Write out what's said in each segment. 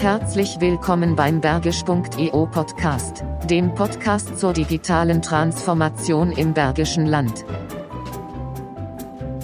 Herzlich willkommen beim Bergisch.eu Podcast, dem Podcast zur digitalen Transformation im Bergischen Land.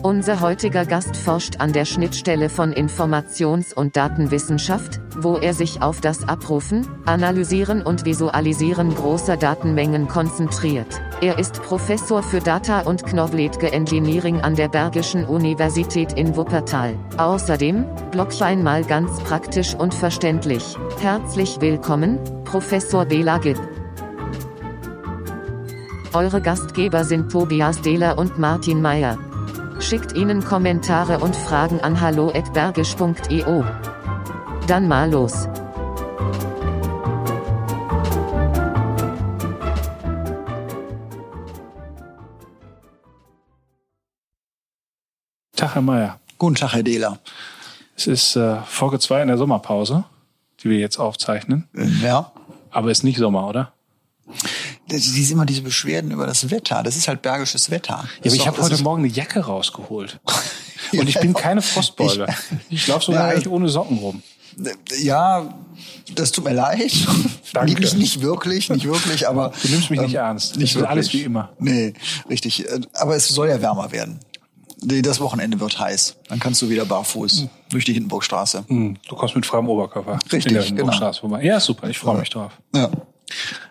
Unser heutiger Gast forscht an der Schnittstelle von Informations- und Datenwissenschaft, wo er sich auf das Abrufen, Analysieren und Visualisieren großer Datenmengen konzentriert. Er ist Professor für Data und Knowledge Engineering an der Bergischen Universität in Wuppertal. Außerdem, Blockchain mal ganz praktisch und verständlich. Herzlich willkommen, Professor Bela Gibb. Eure Gastgeber sind Tobias Dehler und Martin Meyer. Schickt ihnen Kommentare und Fragen an hallo@bergisch.io. Dann mal los. Herr Mayer. Guten Tag, Herr Dehler. Es ist äh, Folge 2 in der Sommerpause, die wir jetzt aufzeichnen. Ja. Aber ist nicht Sommer, oder? Das ist immer diese Beschwerden über das Wetter. Das ist halt bergisches Wetter. Ja, aber ich habe heute Morgen eine Jacke rausgeholt. Und ich bin keine Frostbeule. Ich laufe sogar Ja, eigentlich ohne Socken rum. Ja, das tut mir leid. Danke. Nicht, nicht wirklich, nicht wirklich, aber. Du nimmst mich nicht ähm, ernst. Nicht wirklich. alles wie immer. Nee, richtig. Äh, Aber es soll ja wärmer werden. Nee, Das Wochenende wird heiß. Dann kannst du wieder barfuß durch die Hindenburgstraße. Hm, Du kommst mit freiem Oberkörper. Richtig, in der genau. Vorbei. Ja, super. Ich freue mich drauf. Ja.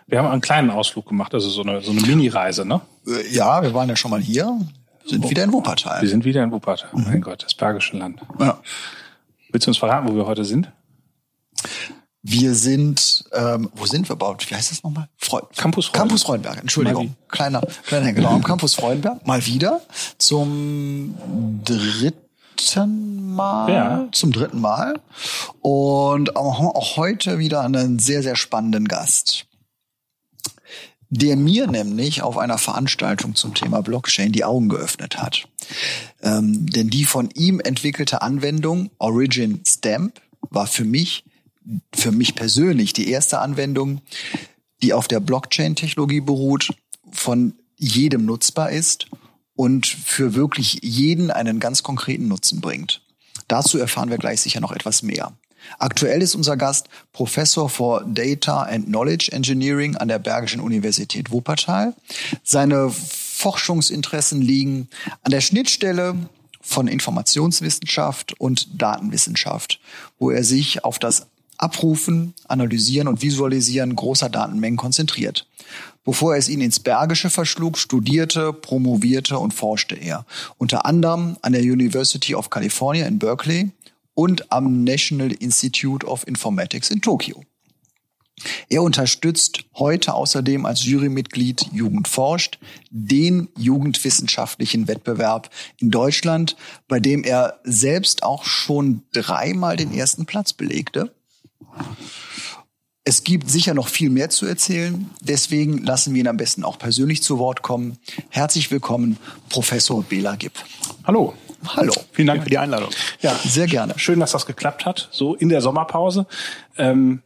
Wir haben einen kleinen Ausflug gemacht, also so eine, so eine Mini-Reise, ne? Äh, Ja, wir waren ja schon mal hier. Sind wieder in Wir Wuppertal. sind wieder in Wuppertal. Mhm. Mein Gott, das Bergische Land. Ja. Willst du uns verraten, wo wir heute sind? Wir sind, ähm, wo sind wir überhaupt? Wie heißt das nochmal? Freu Campus Freudenberg. Campus Freudenberg, Entschuldigung. Kleiner, kleiner, genau, am Campus Freudenberg. Mal wieder zum dritten Mal. Ja. Zum dritten Mal. Und auch, auch heute wieder einen sehr, sehr spannenden Gast. Der mir nämlich auf einer Veranstaltung zum Thema Blockchain die Augen geöffnet hat. Ähm, denn die von ihm entwickelte Anwendung Origin Stamp war für mich für mich persönlich die erste Anwendung, die auf der Blockchain-Technologie beruht, von jedem nutzbar ist und für wirklich jeden einen ganz konkreten Nutzen bringt. Dazu erfahren wir gleich sicher noch etwas mehr. Aktuell ist unser Gast Professor for Data and Knowledge Engineering an der Bergischen Universität Wuppertal. Seine Forschungsinteressen liegen an der Schnittstelle von Informationswissenschaft und Datenwissenschaft, wo er sich auf das Abrufen, Analysieren und Visualisieren großer Datenmengen konzentriert. Bevor er es ihn ins Bergische verschlug, studierte, promovierte und forschte er. Unter anderem an der University of California in Berkeley und am National Institute of Informatics in Tokio. Er unterstützt heute außerdem als Jurymitglied Jugend forscht den jugendwissenschaftlichen Wettbewerb in Deutschland, bei dem er selbst auch schon dreimal den ersten Platz belegte. Es gibt sicher noch viel mehr zu erzählen, deswegen lassen wir ihn am besten auch persönlich zu Wort kommen. Herzlich willkommen, Professor Bela Gibb. Hallo. Hallo. Vielen Dank für die Einladung. Ja, Sehr gerne. Schön, dass das geklappt hat, so in der Sommerpause. Ähm,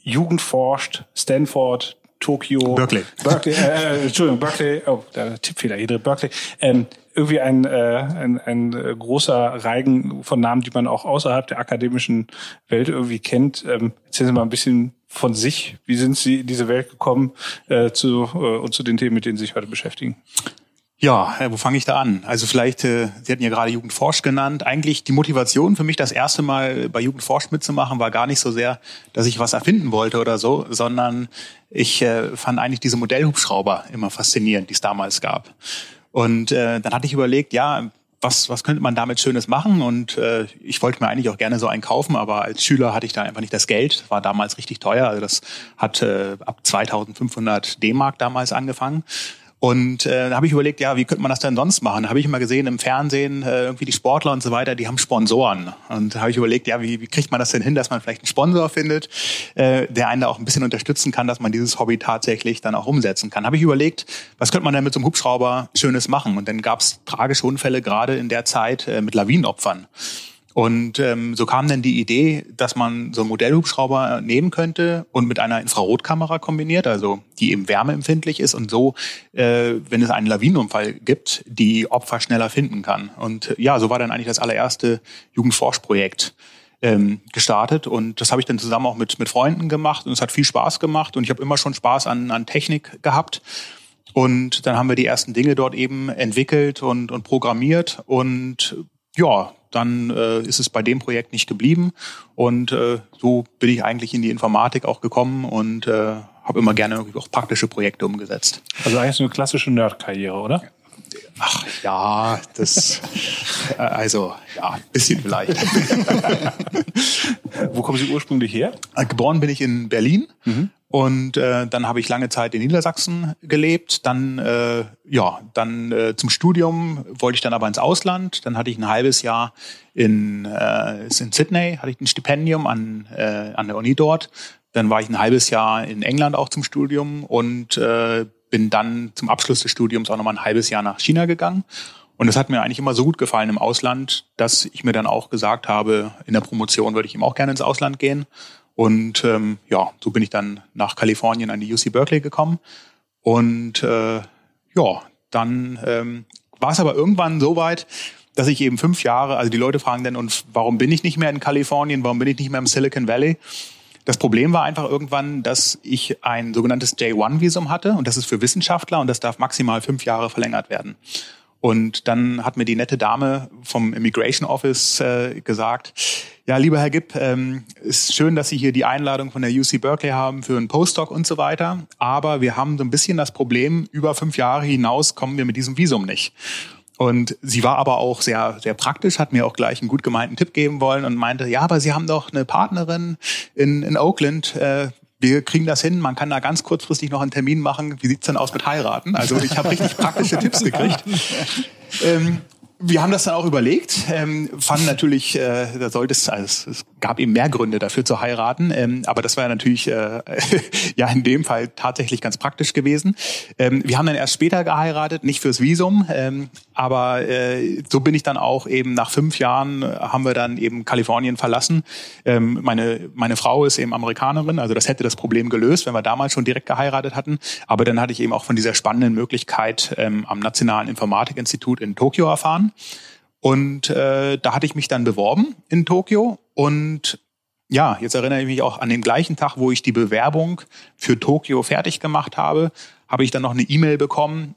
Jugend forscht, Stanford, Tokio. Berkeley. Berkeley, äh, Entschuldigung, Berkeley, oh, der Tippfehler hier drin, Berkeley. Ähm, irgendwie ein, äh, ein, ein äh, großer Reigen von Namen, die man auch außerhalb der akademischen Welt irgendwie kennt. Ähm, erzählen Sie mal ein bisschen von sich. Wie sind Sie in diese Welt gekommen äh, zu, äh, und zu den Themen, mit denen Sie sich heute beschäftigen? Ja, äh, wo fange ich da an? Also vielleicht, äh, Sie hatten ja gerade Jugendforsch genannt. Eigentlich die Motivation für mich, das erste Mal bei Jugendforsch mitzumachen, war gar nicht so sehr, dass ich was erfinden wollte oder so, sondern ich äh, fand eigentlich diese Modellhubschrauber immer faszinierend, die es damals gab. Und äh, dann hatte ich überlegt, ja, was, was könnte man damit Schönes machen? Und äh, ich wollte mir eigentlich auch gerne so einen kaufen, aber als Schüler hatte ich da einfach nicht das Geld. War damals richtig teuer. Also das hat äh, ab 2500 D-Mark damals angefangen. Und äh, habe ich überlegt, ja, wie könnte man das denn sonst machen? Habe ich immer gesehen im Fernsehen, äh, irgendwie die Sportler und so weiter, die haben Sponsoren. Und habe ich überlegt, ja, wie, wie kriegt man das denn hin, dass man vielleicht einen Sponsor findet, äh, der einen da auch ein bisschen unterstützen kann, dass man dieses Hobby tatsächlich dann auch umsetzen kann. Habe ich überlegt, was könnte man denn mit so einem Hubschrauber Schönes machen? Und dann gab es tragische Unfälle gerade in der Zeit äh, mit Lawinenopfern. Und ähm, so kam dann die Idee, dass man so einen Modellhubschrauber nehmen könnte und mit einer Infrarotkamera kombiniert, also die eben wärmeempfindlich ist und so, äh, wenn es einen Lawinenunfall gibt, die Opfer schneller finden kann. Und äh, ja, so war dann eigentlich das allererste Jugendforschprojekt. ähm, gestartet und das habe ich dann zusammen auch mit, mit Freunden gemacht und es hat viel Spaß gemacht und ich habe immer schon Spaß an, an Technik gehabt. Und dann haben wir die ersten Dinge dort eben entwickelt und, und programmiert und ja, dann äh, ist es bei dem Projekt nicht geblieben und äh, so bin ich eigentlich in die Informatik auch gekommen und äh, habe immer gerne auch praktische Projekte umgesetzt. Also eigentlich so eine klassische Nerd-Karriere, oder? Ach ja, das äh, also ja, bisschen vielleicht. Wo kommen Sie ursprünglich her? Äh, geboren bin ich in Berlin. Mhm. Und äh, dann habe ich lange Zeit in Niedersachsen gelebt. Dann, äh, ja, dann äh, zum Studium wollte ich dann aber ins Ausland. Dann hatte ich ein halbes Jahr in, äh, in Sydney, hatte ich ein Stipendium an, äh, an der Uni dort. Dann war ich ein halbes Jahr in England auch zum Studium und äh, bin dann zum Abschluss des Studiums auch nochmal ein halbes Jahr nach China gegangen. Und das hat mir eigentlich immer so gut gefallen im Ausland, dass ich mir dann auch gesagt habe, in der Promotion würde ich eben auch gerne ins Ausland gehen. Und ähm, ja, so bin ich dann nach Kalifornien an die UC Berkeley gekommen. Und äh, ja, dann ähm, war es aber irgendwann so weit, dass ich eben fünf Jahre, also die Leute fragen dann, und warum bin ich nicht mehr in Kalifornien, warum bin ich nicht mehr im Silicon Valley? Das Problem war einfach irgendwann, dass ich ein sogenanntes J1-Visum hatte und das ist für Wissenschaftler und das darf maximal fünf Jahre verlängert werden. Und dann hat mir die nette Dame vom Immigration Office äh, gesagt, ja, lieber Herr Gipp, ähm, ist schön, dass Sie hier die Einladung von der UC Berkeley haben für einen Postdoc und so weiter. Aber wir haben so ein bisschen das Problem, über fünf Jahre hinaus kommen wir mit diesem Visum nicht. Und sie war aber auch sehr, sehr praktisch, hat mir auch gleich einen gut gemeinten Tipp geben wollen und meinte, ja, aber Sie haben doch eine Partnerin in, in Oakland, äh, wir kriegen das hin, man kann da ganz kurzfristig noch einen Termin machen. Wie sieht's denn aus mit heiraten? Also ich habe richtig praktische Tipps gekriegt. Ähm, wir haben das dann auch überlegt, ähm, fanden natürlich, äh, da sollte es, also es gab eben mehr Gründe dafür zu heiraten, ähm, aber das war natürlich äh, ja in dem Fall tatsächlich ganz praktisch gewesen. Ähm, wir haben dann erst später geheiratet, nicht fürs Visum, ähm, aber äh, so bin ich dann auch eben nach fünf Jahren äh, haben wir dann eben Kalifornien verlassen. Ähm, meine meine Frau ist eben Amerikanerin, also das hätte das Problem gelöst, wenn wir damals schon direkt geheiratet hatten. Aber dann hatte ich eben auch von dieser spannenden Möglichkeit ähm, am Nationalen Informatikinstitut in Tokio erfahren. Und äh, da hatte ich mich dann beworben in Tokio und ja, jetzt erinnere ich mich auch an den gleichen Tag, wo ich die Bewerbung für Tokio fertig gemacht habe, habe ich dann noch eine E-Mail bekommen,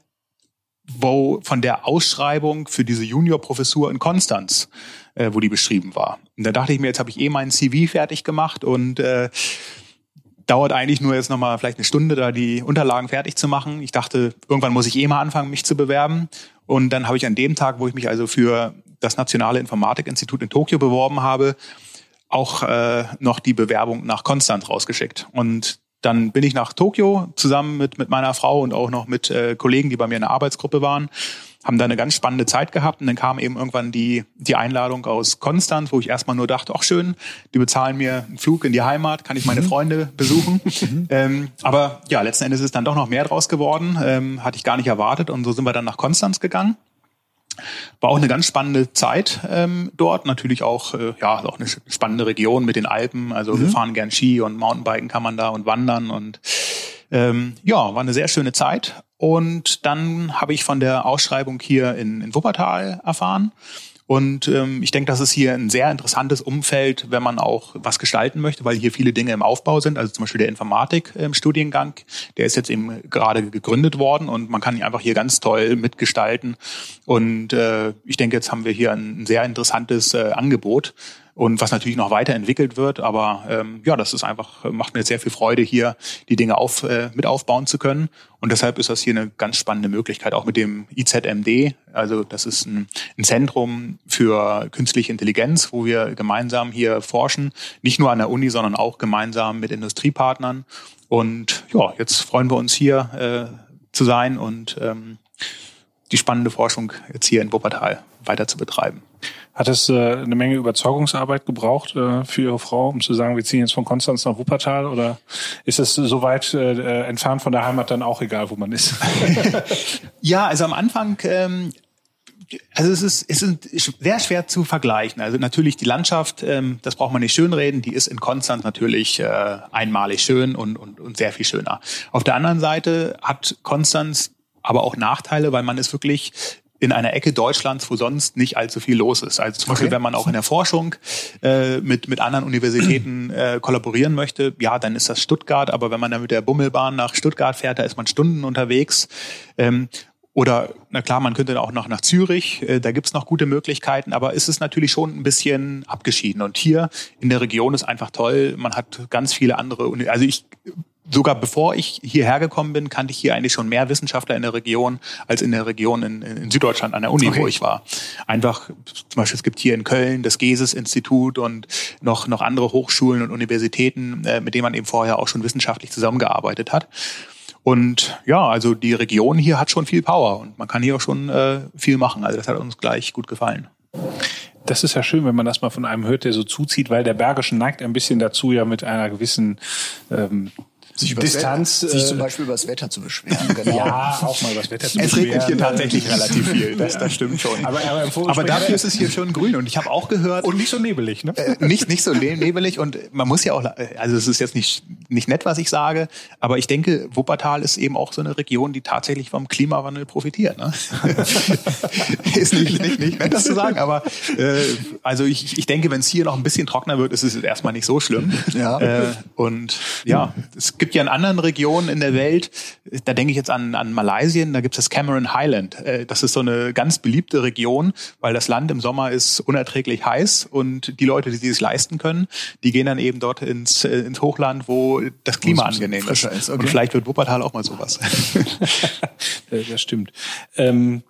wo von der Ausschreibung für diese Juniorprofessur in Konstanz, äh, wo die beschrieben war. Und da dachte ich mir, jetzt habe ich eh meinen CV fertig gemacht und äh, dauert eigentlich nur jetzt nochmal vielleicht eine Stunde, da die Unterlagen fertig zu machen. Ich dachte, irgendwann muss ich eh mal anfangen, mich zu bewerben. Und dann habe ich an dem Tag, wo ich mich also für das Nationale Informatikinstitut in Tokio beworben habe, auch äh, noch die Bewerbung nach Konstanz rausgeschickt. Und dann bin ich nach Tokio zusammen mit, mit meiner Frau und auch noch mit äh, Kollegen, die bei mir in der Arbeitsgruppe waren haben da eine ganz spannende Zeit gehabt und dann kam eben irgendwann die, die Einladung aus Konstanz, wo ich erstmal nur dachte, ach schön, die bezahlen mir einen Flug in die Heimat, kann ich meine mhm. Freunde besuchen. Mhm. ähm, aber ja, letzten Endes ist dann doch noch mehr draus geworden, ähm, hatte ich gar nicht erwartet und so sind wir dann nach Konstanz gegangen. War auch eine ganz spannende Zeit ähm, dort. Natürlich auch, äh, ja, auch eine spannende Region mit den Alpen. Also mhm. wir fahren gern Ski und Mountainbiken kann man da und wandern und ähm, ja, war eine sehr schöne Zeit. Und dann habe ich von der Ausschreibung hier in, in Wuppertal erfahren. Und ähm, ich denke, das ist hier ein sehr interessantes Umfeld, wenn man auch was gestalten möchte, weil hier viele Dinge im Aufbau sind. Also zum Beispiel der Informatik-Studiengang, ähm, der ist jetzt eben gerade gegründet worden und man kann ihn einfach hier ganz toll mitgestalten. Und äh, ich denke, jetzt haben wir hier ein sehr interessantes äh, Angebot und was natürlich noch weiterentwickelt wird. Aber ähm, ja, das ist einfach, macht mir sehr viel Freude, hier die Dinge auf, äh, mit aufbauen zu können. Und deshalb ist das hier eine ganz spannende Möglichkeit, auch mit dem IZMD. Also das ist ein, ein Zentrum für künstliche Intelligenz, wo wir gemeinsam hier forschen, nicht nur an der Uni, sondern auch gemeinsam mit Industriepartnern. Und ja, jetzt freuen wir uns hier äh, zu sein und ähm, die spannende Forschung jetzt hier in Wuppertal weiter zu betreiben. Hat es äh, eine Menge Überzeugungsarbeit gebraucht äh, für Ihre Frau, um zu sagen, wir ziehen jetzt von Konstanz nach Wuppertal? Oder ist es so weit äh, entfernt von der Heimat dann auch egal, wo man ist? ja, also am Anfang ähm, also es ist, es ist sehr schwer zu vergleichen. Also natürlich die Landschaft, ähm, das braucht man nicht schönreden, die ist in Konstanz natürlich äh, einmalig schön und, und, und sehr viel schöner. Auf der anderen Seite hat Konstanz aber auch Nachteile, weil man ist wirklich in einer Ecke Deutschlands, wo sonst nicht allzu viel los ist. Also zum Beispiel, wenn man auch in der Forschung äh, mit, mit anderen Universitäten äh, kollaborieren möchte, ja, dann ist das Stuttgart. Aber wenn man dann mit der Bummelbahn nach Stuttgart fährt, da ist man Stunden unterwegs. Ähm, oder, na klar, man könnte auch noch nach Zürich, äh, da gibt's noch gute Möglichkeiten, aber es ist natürlich schon ein bisschen abgeschieden. Und hier in der Region ist einfach toll, man hat ganz viele andere, also ich sogar bevor ich hierher gekommen bin, kannte ich hier eigentlich schon mehr Wissenschaftler in der Region als in der Region in, in Süddeutschland an der Uni, okay. wo ich war. Einfach, zum Beispiel, es gibt hier in Köln das GESIS-Institut und noch, noch andere Hochschulen und Universitäten, äh, mit denen man eben vorher auch schon wissenschaftlich zusammengearbeitet hat. Und ja, also die Region hier hat schon viel Power und man kann hier auch schon äh, viel machen. Also das hat uns gleich gut gefallen. Das ist ja schön, wenn man das mal von einem hört, der so zuzieht, weil der Bergische neigt ein bisschen dazu, ja mit einer gewissen ähm, sich über Distanz, sich zum äh, Beispiel über das Wetter zu beschweren. Genau. ja, auch mal über das Wetter zu es beschweren. Es regnet hier tatsächlich relativ viel, das, das stimmt schon. Aber, aber, aber dafür ist es hier schon grün und ich habe auch gehört und nicht so nebelig, ne? Äh, nicht nicht so nebelig und man muss ja auch, also es ist jetzt nicht nicht nett, was ich sage, aber ich denke, Wuppertal ist eben auch so eine Region, die tatsächlich vom Klimawandel profitiert. Ne? ist nicht, nicht, nicht nett, das zu sagen, aber äh, also ich, ich denke, wenn es hier noch ein bisschen trockener wird, ist es erstmal nicht so schlimm. Ja. Äh, und ja, es gibt gibt ja in anderen Regionen in der Welt, da denke ich jetzt an, an Malaysia, da gibt es das Cameron Highland. Äh, das ist so eine ganz beliebte Region, weil das Land im Sommer ist unerträglich heiß und die Leute, die sich leisten können, die gehen dann eben dort ins, äh, ins Hochland, wo das Klima angenehm ist. ist. Okay. Und vielleicht wird Wuppertal auch mal sowas. das stimmt. Ähm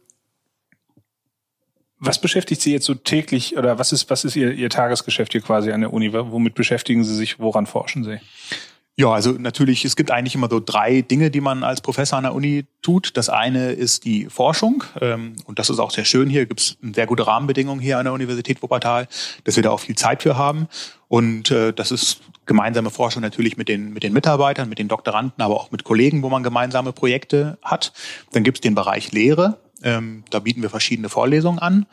was beschäftigt Sie jetzt so täglich oder was ist, was ist Ihr, Ihr Tagesgeschäft hier quasi an der Uni? Womit beschäftigen Sie sich? Woran forschen Sie? Ja, also natürlich, es gibt eigentlich immer so drei Dinge, die man als Professor an der Uni tut. Das eine ist die Forschung ähm, und das ist auch sehr schön hier, gibt es sehr gute Rahmenbedingungen hier an der Universität Wuppertal, dass wir da auch viel Zeit für haben. Und äh, das ist gemeinsame Forschung natürlich mit den, mit den Mitarbeitern, mit den Doktoranden, aber auch mit Kollegen, wo man gemeinsame Projekte hat. Dann gibt es den Bereich Lehre, ähm, da bieten wir verschiedene Vorlesungen an,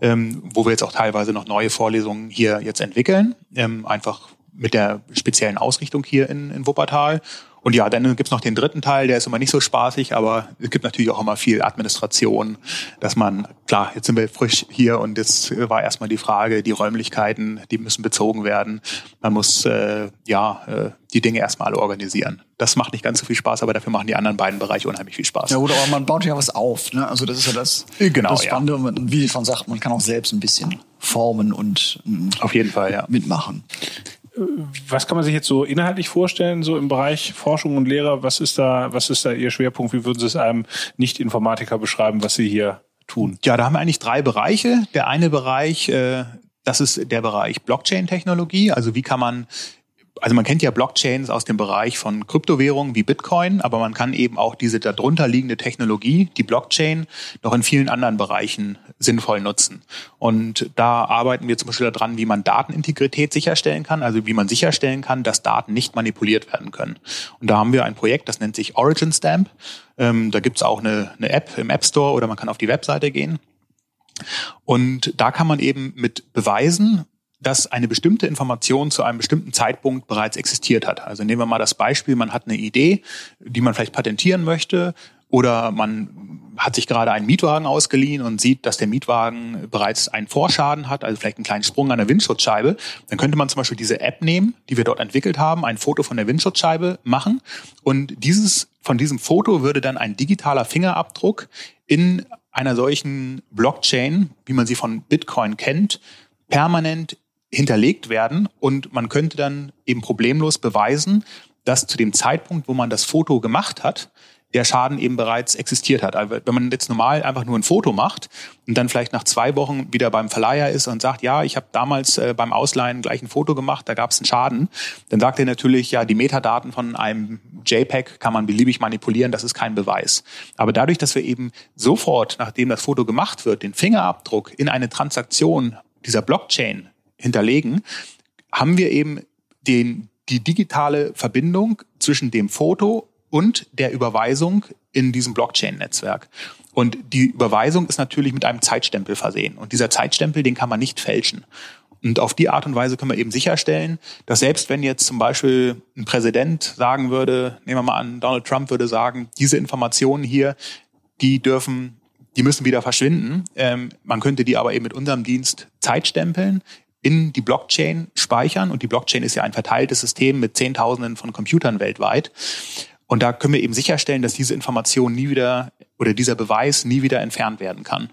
ähm, wo wir jetzt auch teilweise noch neue Vorlesungen hier jetzt entwickeln, ähm, einfach mit der speziellen Ausrichtung hier in, in Wuppertal. Und ja, dann gibt's noch den dritten Teil, der ist immer nicht so spaßig, aber es gibt natürlich auch immer viel Administration, dass man, klar, jetzt sind wir frisch hier und jetzt war erstmal die Frage, die Räumlichkeiten, die müssen bezogen werden. Man muss äh, ja äh, die Dinge erstmal alle organisieren. Das macht nicht ganz so viel Spaß, aber dafür machen die anderen beiden Bereiche unheimlich viel Spaß. Ja, oder aber man baut ja was auf. Ne? Also das ist ja das, genau, das Spannende. Ja. Wie schon sagt, man kann auch selbst ein bisschen formen und auf jeden Fall ja. mitmachen was kann man sich jetzt so inhaltlich vorstellen, so im Bereich Forschung und Lehre? Was ist da, was ist da Ihr Schwerpunkt? Wie würden Sie es einem Nicht-Informatiker beschreiben, was Sie hier tun? Ja, da haben wir eigentlich drei Bereiche. Der eine Bereich, äh, das ist der Bereich Blockchain-Technologie. Also wie kann man also man kennt ja Blockchains aus dem Bereich von Kryptowährungen wie Bitcoin, aber man kann eben auch diese darunter liegende Technologie, die Blockchain, noch in vielen anderen Bereichen sinnvoll nutzen. Und da arbeiten wir zum Beispiel daran, wie man Datenintegrität sicherstellen kann, also wie man sicherstellen kann, dass Daten nicht manipuliert werden können. Und da haben wir ein Projekt, das nennt sich Origin Stamp. Ähm, da gibt's auch eine, eine App im App Store oder man kann auf die Webseite gehen. Und da kann man eben mit Beweisen dass eine bestimmte Information zu einem bestimmten Zeitpunkt bereits existiert hat. Also nehmen wir mal das Beispiel, man hat eine Idee, die man vielleicht patentieren möchte oder man hat sich gerade einen Mietwagen ausgeliehen und sieht, dass der Mietwagen bereits einen Vorschaden hat, also vielleicht einen kleinen Sprung an der Windschutzscheibe. Dann könnte man zum Beispiel diese App nehmen, die wir dort entwickelt haben, ein Foto von der Windschutzscheibe machen und dieses, von diesem Foto würde dann ein digitaler Fingerabdruck in einer solchen Blockchain, wie man sie von Bitcoin kennt, permanent hinterlegt werden und man könnte dann eben problemlos beweisen, dass zu dem Zeitpunkt, wo man das Foto gemacht hat, der Schaden eben bereits existiert hat. Also wenn man jetzt normal einfach nur ein Foto macht und dann vielleicht nach zwei Wochen wieder beim Verleiher ist und sagt, ja, ich habe damals äh, beim Ausleihen gleich ein Foto gemacht, da gab es einen Schaden, dann sagt er natürlich, ja, die Metadaten von einem JPEG kann man beliebig manipulieren, das ist kein Beweis. Aber dadurch, dass wir eben sofort, nachdem das Foto gemacht wird, den Fingerabdruck in eine Transaktion dieser Blockchain hinterlegen, haben wir eben den, die digitale Verbindung zwischen dem Foto und der Überweisung in diesem Blockchain-Netzwerk. Und die Überweisung ist natürlich mit einem Zeitstempel versehen. Und dieser Zeitstempel, den kann man nicht fälschen. Und auf die Art und Weise können wir eben sicherstellen, dass selbst wenn jetzt zum Beispiel ein Präsident sagen würde, nehmen wir mal an, Donald Trump würde sagen, diese Informationen hier, die dürfen die müssen wieder verschwinden. Ähm, man könnte die aber eben mit unserem Dienst Zeitstempeln in die Blockchain speichern. Und die Blockchain ist ja ein verteiltes System mit Zehntausenden von Computern weltweit. Und da können wir eben sicherstellen, dass diese Information nie wieder oder dieser Beweis nie wieder entfernt werden kann.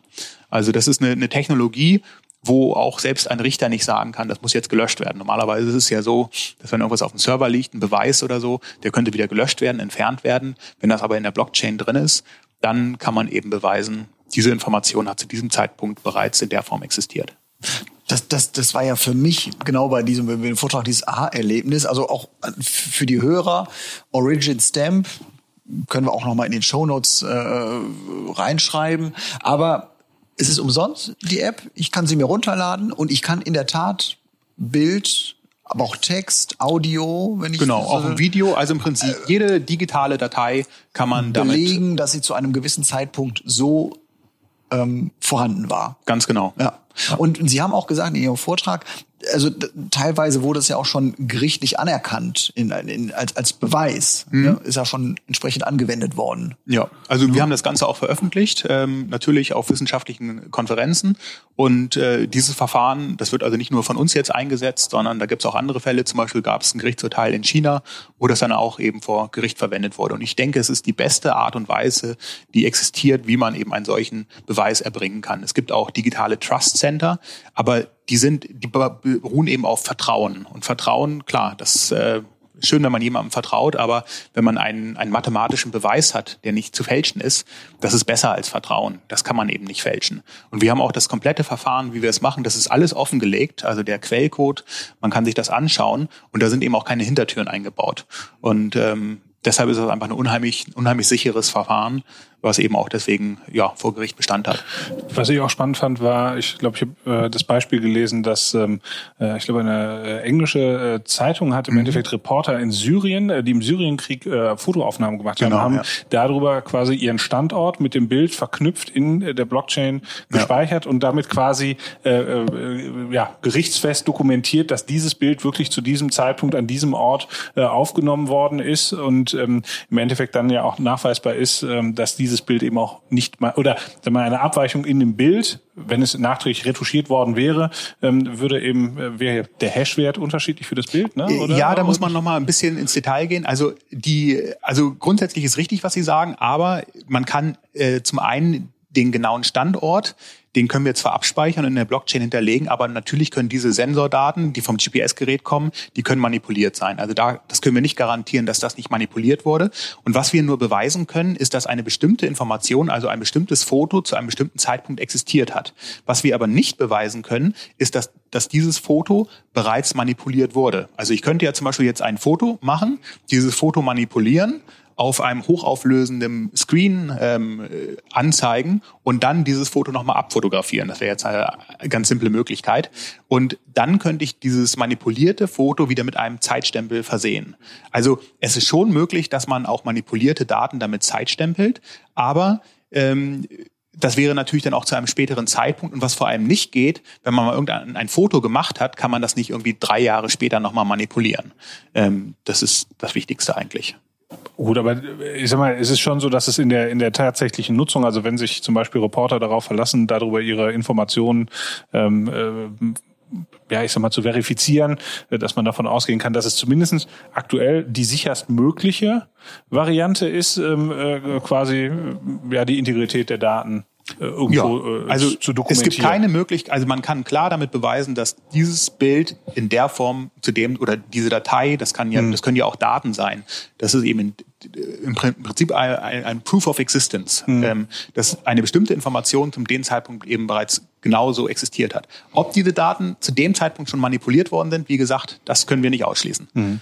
Also das ist eine, eine Technologie, wo auch selbst ein Richter nicht sagen kann, das muss jetzt gelöscht werden. Normalerweise ist es ja so, dass wenn irgendwas auf dem Server liegt, ein Beweis oder so, der könnte wieder gelöscht werden, entfernt werden. Wenn das aber in der Blockchain drin ist, dann kann man eben beweisen, diese Information hat zu diesem Zeitpunkt bereits in der Form existiert. Das, das, das war ja für mich genau bei diesem bei dem Vortrag dieses Aha-Erlebnis, also auch für die Hörer, Origin Stamp, können wir auch nochmal in den Shownotes äh, reinschreiben. Aber es ist umsonst, die App. Ich kann sie mir runterladen und ich kann in der Tat Bild, aber auch Text, Audio, wenn ich genau auch ein Video. Also im Prinzip äh, jede digitale Datei kann man belegen, damit dass sie zu einem gewissen Zeitpunkt so ähm, vorhanden war. Ganz genau. Ja. Und Sie haben auch gesagt in Ihrem Vortrag, also teilweise wurde es ja auch schon gerichtlich anerkannt in, in, als, als Beweis. Mhm. Ja, ist ja schon entsprechend angewendet worden. Ja, also wir haben das Ganze auch veröffentlicht, ähm, natürlich auf wissenschaftlichen Konferenzen. Und äh, dieses Verfahren, das wird also nicht nur von uns jetzt eingesetzt, sondern da gibt es auch andere Fälle. Zum Beispiel gab es ein Gerichtsurteil in China, wo das dann auch eben vor Gericht verwendet wurde. Und ich denke, es ist die beste Art und Weise, die existiert, wie man eben einen solchen Beweis erbringen kann. Es gibt auch digitale Trust Center, aber die sind, die beruhen eben auf Vertrauen. Und Vertrauen, klar, das äh, schön, wenn man jemandem vertraut, aber wenn man einen, einen mathematischen Beweis hat, der nicht zu fälschen ist, das ist besser als Vertrauen. Das kann man eben nicht fälschen. Und wir haben auch das komplette Verfahren, wie wir es machen, das ist alles offengelegt, also der Quellcode, man kann sich das anschauen und da sind eben auch keine Hintertüren eingebaut. Und ähm, deshalb ist es einfach ein unheimlich, unheimlich sicheres Verfahren, was eben auch deswegen ja vor Gericht Bestand hat. Was ich auch spannend fand, war, ich glaube, ich habe äh, das Beispiel gelesen, dass ähm, äh, ich glaube eine äh, englische äh, Zeitung hat im mhm. Endeffekt Reporter in Syrien, äh, die im Syrienkrieg äh, Fotoaufnahmen gemacht genau, haben, haben ja. darüber quasi ihren Standort mit dem Bild verknüpft in äh, der Blockchain gespeichert ja. und damit quasi äh, äh, ja gerichtsfest dokumentiert, dass dieses Bild wirklich zu diesem Zeitpunkt an diesem Ort äh, aufgenommen worden ist und ähm, im Endeffekt dann ja auch nachweisbar ist, ähm, dass dieses dieses Bild eben auch nicht mal, oder wenn man eine Abweichung in dem Bild, wenn es nachträglich retuschiert worden wäre, ähm, würde eben, äh, wäre der Hashwert unterschiedlich für das Bild, ne? Oder? Ja, da muss man nochmal ein bisschen ins Detail gehen. Also die, also grundsätzlich ist richtig, was Sie sagen, aber man kann äh, zum einen den genauen Standort den können wir zwar abspeichern und in der Blockchain hinterlegen, aber natürlich können diese Sensordaten, die vom GPS-Gerät kommen, die können manipuliert sein. Also da, das können wir nicht garantieren, dass das nicht manipuliert wurde. Und was wir nur beweisen können, ist, dass eine bestimmte Information, also ein bestimmtes Foto zu einem bestimmten Zeitpunkt existiert hat. Was wir aber nicht beweisen können, ist, dass, dass dieses Foto bereits manipuliert wurde. Also ich könnte ja zum Beispiel jetzt ein Foto machen, dieses Foto manipulieren, auf einem hochauflösenden Screen ähm, anzeigen und dann dieses Foto nochmal abfotografieren. Das wäre jetzt eine ganz simple Möglichkeit. Und dann könnte ich dieses manipulierte Foto wieder mit einem Zeitstempel versehen. Also es ist schon möglich, dass man auch manipulierte Daten damit zeitstempelt, aber ähm, das wäre natürlich dann auch zu einem späteren Zeitpunkt. Und was vor allem nicht geht, wenn man mal irgendein ein Foto gemacht hat, kann man das nicht irgendwie drei Jahre später nochmal manipulieren. Ähm, das ist das Wichtigste eigentlich. Gut, aber ich sag mal, es ist schon so, dass es in der in der tatsächlichen Nutzung, also wenn sich zum Beispiel Reporter darauf verlassen, darüber ihre Informationen ähm, äh, ja, ich sag mal, zu verifizieren, äh, dass man davon ausgehen kann, dass es zumindest aktuell die sicherst mögliche Variante ist, ähm, äh, quasi ja die Integrität der Daten äh, irgendwo ja, äh, also zu dokumentieren. Es gibt keine Möglichkeit, also man kann klar damit beweisen, dass dieses Bild in der Form zu dem oder diese Datei, das kann ja, hm. das können ja auch Daten sein. Das ist eben im Prinzip ein, ein, Proof of Existence, hm. ähm, dass eine bestimmte Information zum dem Zeitpunkt eben bereits genauso existiert hat. Ob diese Daten zu dem Zeitpunkt schon manipuliert worden sind, wie gesagt, das können wir nicht ausschließen. Hm.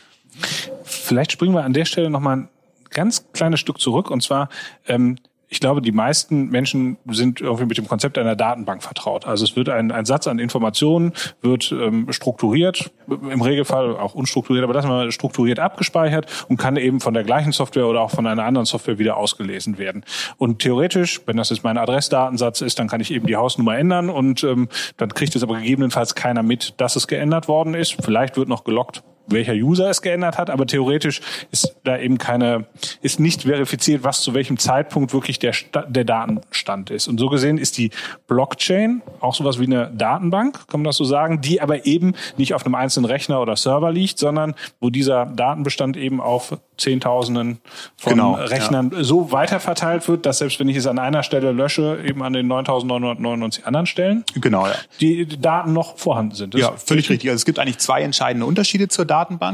Vielleicht springen wir an der Stelle noch mal ein ganz kleines Stück zurück und zwar ähm, ich glaube, die meisten Menschen sind irgendwie mit dem Konzept einer Datenbank vertraut. Also es wird ein, ein Satz an Informationen, wird ähm, strukturiert, im Regelfall auch unstrukturiert, aber das mal strukturiert abgespeichert und kann eben von der gleichen Software oder auch von einer anderen Software wieder ausgelesen werden. Und theoretisch, wenn das jetzt mein Adressdatensatz ist, dann kann ich eben die Hausnummer ändern und ähm, dann kriegt es aber gegebenenfalls keiner mit, dass es geändert worden ist. Vielleicht wird noch gelockt, welcher User es geändert hat, aber theoretisch ist da eben keine, ist nicht verifiziert, was zu welchem Zeitpunkt wirklich der, der Datenstand ist. Und so gesehen ist die Blockchain auch sowas wie eine Datenbank, kann man das so sagen, die aber eben nicht auf einem einzelnen Rechner oder Server liegt, sondern wo dieser Datenbestand eben auf Zehntausenden von Genau, Rechnern so weiterverteilt wird, dass selbst wenn ich es an einer Stelle lösche, eben an den 9999 anderen Stellen, Genau, ja. die Daten noch vorhanden sind. Das Ja, völlig richtig. Also es gibt eigentlich zwei entscheidende Unterschiede zur Datenbank.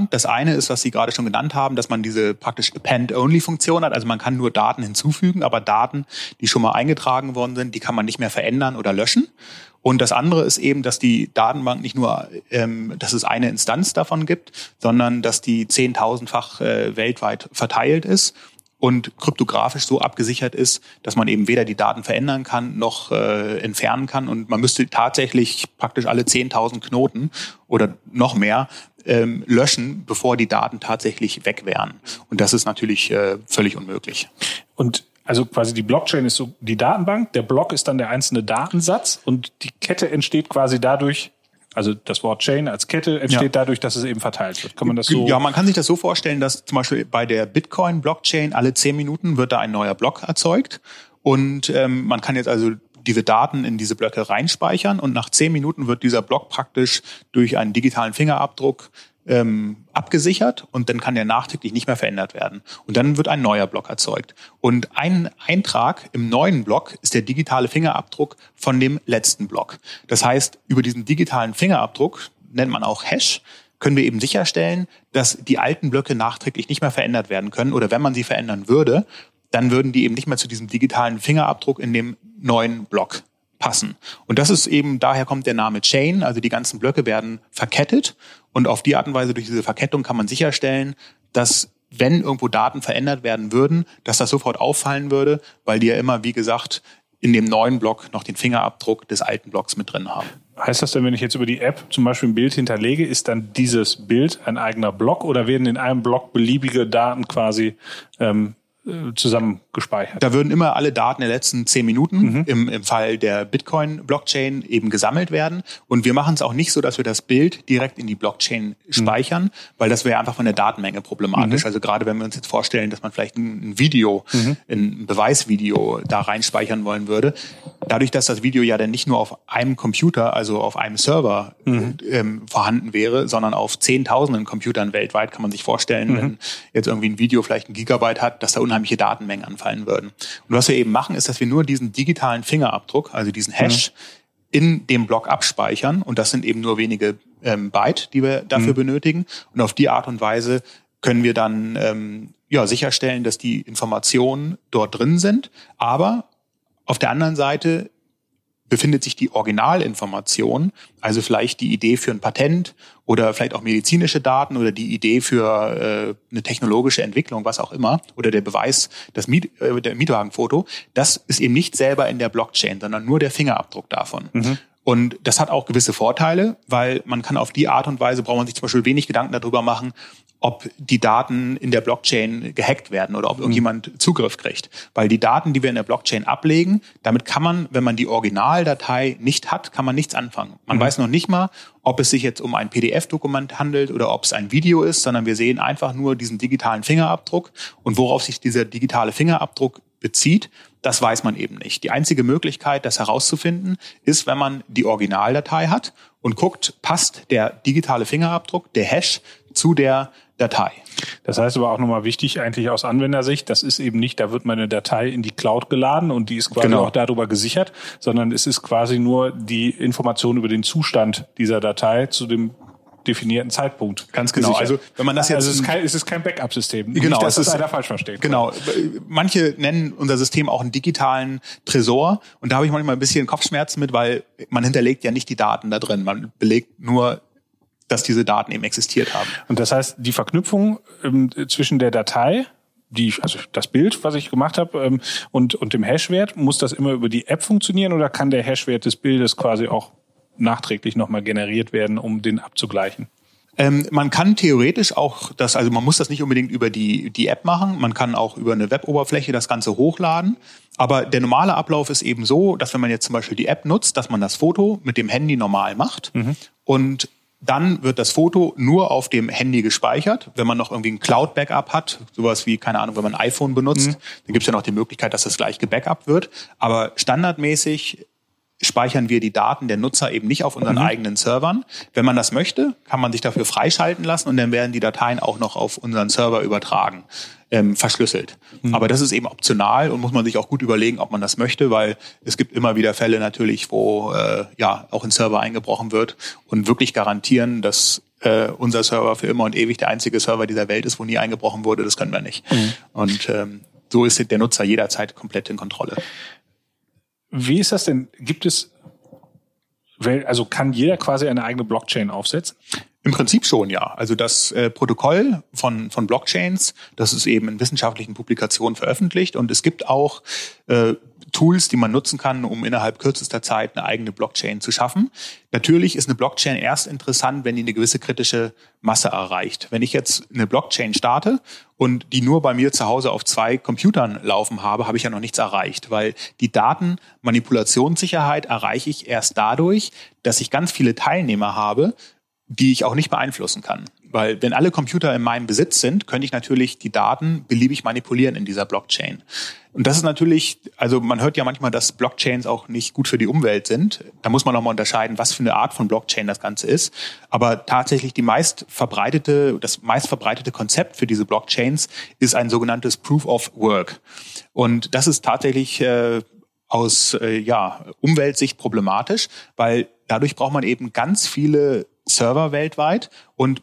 Das eine ist, was Sie gerade schon genannt haben, dass man diese praktisch Append-Only-Funktion hat. Also man kann nur Daten hinzufügen, aber Daten, die schon mal eingetragen worden sind, die kann man nicht mehr verändern oder löschen. Und das andere ist eben, dass die Datenbank nicht nur, ähm, dass es eine Instanz davon gibt, sondern dass die zehntausendfach äh, weltweit verteilt ist und kryptografisch so abgesichert ist, dass man eben weder die Daten verändern kann noch äh, entfernen kann. Und man müsste tatsächlich praktisch alle 10.000 Knoten oder noch mehr ähm, löschen, bevor die Daten tatsächlich weg wären. Und das ist natürlich äh, völlig unmöglich. Und also quasi die Blockchain ist so die Datenbank, der Block ist dann der einzelne Datensatz und die Kette entsteht quasi dadurch, also das Wort Chain als Kette entsteht Ja. dadurch, dass es eben verteilt wird. Kann man das so? Ja, man kann sich das so vorstellen, dass zum Beispiel bei der Bitcoin-Blockchain alle zehn Minuten wird da ein neuer Block erzeugt. Und ähm, man kann jetzt also diese Daten in diese Blöcke reinspeichern und nach zehn Minuten wird dieser Block praktisch durch einen digitalen Fingerabdruck ähm, abgesichert und dann kann der nachträglich nicht mehr verändert werden. Und dann wird ein neuer Block erzeugt. Und ein Eintrag im neuen Block ist der digitale Fingerabdruck von dem letzten Block. Das heißt, über diesen digitalen Fingerabdruck, nennt man auch Hash, können wir eben sicherstellen, dass die alten Blöcke nachträglich nicht mehr verändert werden können. Oder wenn man sie verändern würde, dann würden die eben nicht mehr zu diesem digitalen Fingerabdruck in dem neuen Block passen. Und das ist eben, daher kommt der Name Chain, also die ganzen Blöcke werden verkettet und auf die Art und Weise durch diese Verkettung kann man sicherstellen, dass wenn irgendwo Daten verändert werden würden, dass das sofort auffallen würde, weil die ja immer, wie gesagt, in dem neuen Block noch den Fingerabdruck des alten Blocks mit drin haben. Heißt das denn, wenn ich jetzt über die App zum Beispiel ein Bild hinterlege, ist dann dieses Bild ein eigener Block oder werden in einem Block beliebige Daten quasi ähm, äh, zusammen gespeichert? Da würden immer alle Daten der letzten zehn Minuten im, im Fall der Bitcoin-Blockchain eben gesammelt werden. Und wir machen es auch nicht so, dass wir das Bild direkt in die Blockchain speichern, weil das wäre einfach von der Datenmenge problematisch. Also gerade wenn wir uns jetzt vorstellen, dass man vielleicht ein, Video, ein Beweisvideo da reinspeichern wollen würde, dadurch, dass das Video ja dann nicht nur auf einem Computer, also auf einem Server ähm, vorhanden wäre, sondern auf zehntausenden Computern weltweit, kann man sich vorstellen, wenn jetzt irgendwie ein Video vielleicht ein Gigabyte hat, dass da unheimliche Datenmengen anfallen würden. Und was wir eben machen, ist, dass wir nur diesen digitalen Fingerabdruck, also diesen Hash, in dem Block abspeichern. Und das sind eben nur wenige ähm, Byte, die wir dafür benötigen. Und auf die Art und Weise können wir dann ähm, ja, sicherstellen, dass die Informationen dort drin sind. Aber auf der anderen Seite befindet sich die Originalinformation, also vielleicht die Idee für ein Patent oder vielleicht auch medizinische Daten oder die Idee für äh, eine technologische Entwicklung, was auch immer, oder der Beweis, das Miet, äh, der Mietwagenfoto, das ist eben nicht selber in der Blockchain, sondern nur der Fingerabdruck davon. Und das hat auch gewisse Vorteile, weil man kann auf die Art und Weise, braucht man sich zum Beispiel wenig Gedanken darüber machen, ob die Daten in der Blockchain gehackt werden oder ob irgendjemand Zugriff kriegt. Weil die Daten, die wir in der Blockchain ablegen, damit kann man, wenn man die Originaldatei nicht hat, kann man nichts anfangen. Man weiß noch nicht mal, ob es sich jetzt um ein PDF-Dokument handelt oder ob es ein Video ist, sondern wir sehen einfach nur diesen digitalen Fingerabdruck und worauf sich dieser digitale Fingerabdruck bezieht, das weiß man eben nicht. Die einzige Möglichkeit, das herauszufinden, ist, wenn man die Originaldatei hat und guckt, passt der digitale Fingerabdruck, der Hash, zu der Datei. Das heißt aber auch nochmal wichtig eigentlich aus Anwendersicht, das ist eben nicht, da wird meine Datei in die Cloud geladen und die ist quasi Genau. auch darüber gesichert, sondern es ist quasi nur die Information über den Zustand dieser Datei zu dem definierten Zeitpunkt. Ganz genau. gesichert. Also, wenn man das jetzt- also es ist kein, es ist kein Backup-System. Genau, nicht, dass es das ist- einer falsch versteht. Genau. Manche nennen unser System auch einen digitalen Tresor. Und da habe ich manchmal ein bisschen Kopfschmerzen mit, weil man hinterlegt ja nicht die Daten da drin. Man belegt nur, dass diese Daten eben existiert haben. Und das heißt, die Verknüpfung ähm, zwischen der Datei, die, also das Bild, was ich gemacht habe, ähm, und, und dem Hashwert, muss das immer über die App funktionieren oder kann der Hashwert des Bildes quasi auch nachträglich nochmal generiert werden, um den abzugleichen? Ähm, man kann theoretisch auch das, also man muss das nicht unbedingt über die, die App machen, man kann auch über eine Weboberfläche das Ganze hochladen. Aber der normale Ablauf ist eben so, dass wenn man jetzt zum Beispiel die App nutzt, dass man das Foto mit dem Handy normal macht und dann wird das Foto nur auf dem Handy gespeichert. Wenn man noch irgendwie ein Cloud-Backup hat, sowas wie, keine Ahnung, wenn man ein iPhone benutzt, mhm. dann gibt es ja noch die Möglichkeit, dass das gleich gebackupt wird. Aber standardmäßig speichern wir die Daten der Nutzer eben nicht auf unseren mhm. eigenen Servern. Wenn man das möchte, kann man sich dafür freischalten lassen und dann werden die Dateien auch noch auf unseren Server übertragen ähm, verschlüsselt. Mhm. Aber das ist eben optional und muss man sich auch gut überlegen, ob man das möchte, weil es gibt immer wieder Fälle natürlich, wo äh, ja auch ein Server eingebrochen wird und wirklich garantieren, dass äh, unser Server für immer und ewig der einzige Server dieser Welt ist, wo nie eingebrochen wurde, das können wir nicht. Mhm. Und ähm, so ist der Nutzer jederzeit komplett in Kontrolle. Wie ist das denn? Gibt es, also kann jeder quasi eine eigene Blockchain aufsetzen? Im Prinzip schon, ja. Also das äh, Protokoll von, von Blockchains, das ist eben in wissenschaftlichen Publikationen veröffentlicht und es gibt auch äh, Tools, die man nutzen kann, um innerhalb kürzester Zeit eine eigene Blockchain zu schaffen. Natürlich ist eine Blockchain erst interessant, wenn die eine gewisse kritische Masse erreicht. Wenn ich jetzt eine Blockchain starte und die nur bei mir zu Hause auf zwei Computern laufen habe, habe ich ja noch nichts erreicht, weil die Datenmanipulationssicherheit erreiche ich erst dadurch, dass ich ganz viele Teilnehmer habe, die ich auch nicht beeinflussen kann. Weil wenn alle Computer in meinem Besitz sind, könnte ich natürlich die Daten beliebig manipulieren in dieser Blockchain. Und das ist natürlich, also man hört ja manchmal, dass Blockchains auch nicht gut für die Umwelt sind. Da muss man nochmal unterscheiden, was für eine Art von Blockchain das Ganze ist. Aber tatsächlich die meist verbreitete, das meist verbreitete Konzept für diese Blockchains ist ein sogenanntes Proof of Work. Und das ist tatsächlich äh, aus äh, ja, Umweltsicht problematisch, weil dadurch braucht man eben ganz viele Server weltweit und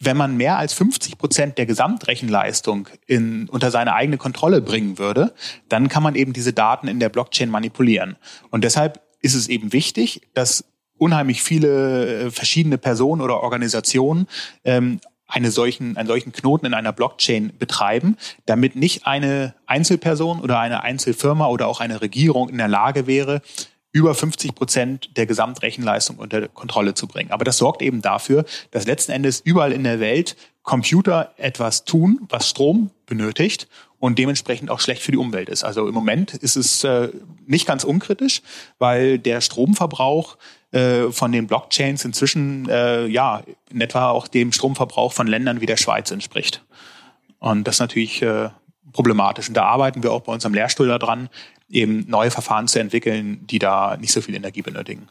wenn man mehr als 50 Prozent der Gesamtrechenleistung in, unter seine eigene Kontrolle bringen würde, dann kann man eben diese Daten in der Blockchain manipulieren. Und deshalb ist es eben wichtig, dass unheimlich viele äh, verschiedene Personen oder Organisationen ähm, eine solchen, einen solchen Knoten in einer Blockchain betreiben, damit nicht eine Einzelperson oder eine Einzelfirma oder auch eine Regierung in der Lage wäre, über 50 Prozent der Gesamtrechenleistung unter Kontrolle zu bringen. Aber das sorgt eben dafür, dass letzten Endes überall in der Welt Computer etwas tun, was Strom benötigt und dementsprechend auch schlecht für die Umwelt ist. Also im Moment ist es äh, nicht ganz unkritisch, weil der Stromverbrauch äh, von den Blockchains inzwischen äh, ja in etwa auch dem Stromverbrauch von Ländern wie der Schweiz entspricht. Und das ist natürlich äh, problematisch. Und da arbeiten wir auch bei unserem Lehrstuhl daran, eben neue Verfahren zu entwickeln, die da nicht so viel Energie benötigen.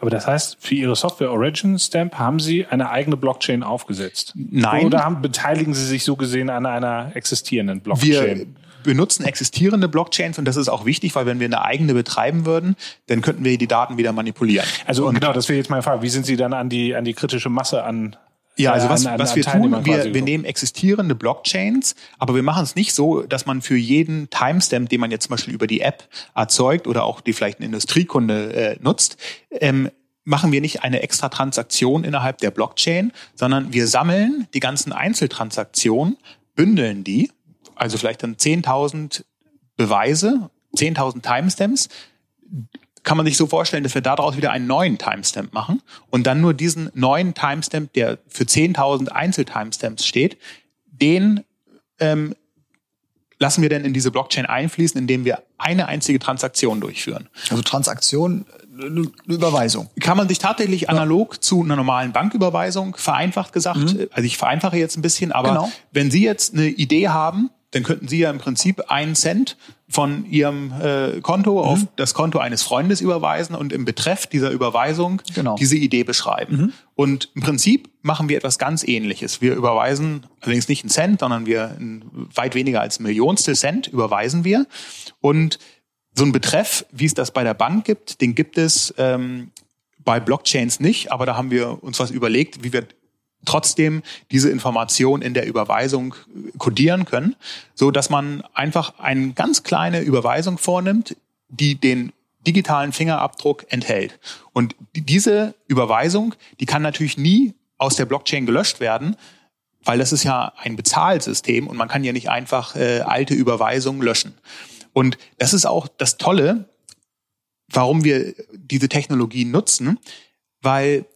Aber das heißt, für Ihre Software Origin Stamp haben Sie eine eigene Blockchain aufgesetzt? Nein. Oder haben, beteiligen Sie sich so gesehen an einer existierenden Blockchain? Wir benutzen existierende Blockchains und das ist auch wichtig, weil wenn wir eine eigene betreiben würden, dann könnten wir die Daten wieder manipulieren. Also und genau, das wäre jetzt meine Frage. Wie sind Sie dann an die, an die kritische Masse an ja, also was, an, was wir tun, wir, wir nehmen existierende Blockchains, aber wir machen es nicht so, dass man für jeden Timestamp, den man jetzt zum Beispiel über die App erzeugt oder auch die vielleicht ein Industriekunde äh, nutzt, ähm, machen wir nicht eine extra Transaktion innerhalb der Blockchain, sondern wir sammeln die ganzen Einzeltransaktionen, bündeln die, also vielleicht dann 10.000 Beweise, 10.000 Timestamps, kann man sich so vorstellen, dass wir daraus wieder einen neuen Timestamp machen und dann nur diesen neuen Timestamp, der für 10.000 Einzel-Timestamps steht, den ähm, lassen wir dann in diese Blockchain einfließen, indem wir eine einzige Transaktion durchführen. Also Transaktion, eine Überweisung. Kann man sich tatsächlich analog ja. zu einer normalen Banküberweisung, vereinfacht gesagt, mhm. also ich vereinfache jetzt ein bisschen, aber genau. wenn Sie jetzt eine Idee haben, dann könnten Sie ja im Prinzip einen Cent von Ihrem äh, Konto mhm. auf das Konto eines Freundes überweisen und im Betreff dieser Überweisung genau. diese Idee beschreiben. Mhm. Und im Prinzip machen wir etwas ganz Ähnliches. Wir überweisen allerdings nicht einen Cent, sondern wir weit weniger als Millionstel Cent überweisen wir. Und so ein Betreff, wie es das bei der Bank gibt, den gibt es ähm, bei Blockchains nicht, aber da haben wir uns was überlegt, wie wir trotzdem diese Information in der Überweisung kodieren können, so dass man einfach eine ganz kleine Überweisung vornimmt, die den digitalen Fingerabdruck enthält. Und diese Überweisung, die kann natürlich nie aus der Blockchain gelöscht werden, weil das ist ja ein Bezahlsystem und man kann ja nicht einfach äh, alte Überweisungen löschen. Und das ist auch das Tolle, warum wir diese Technologie nutzen, weil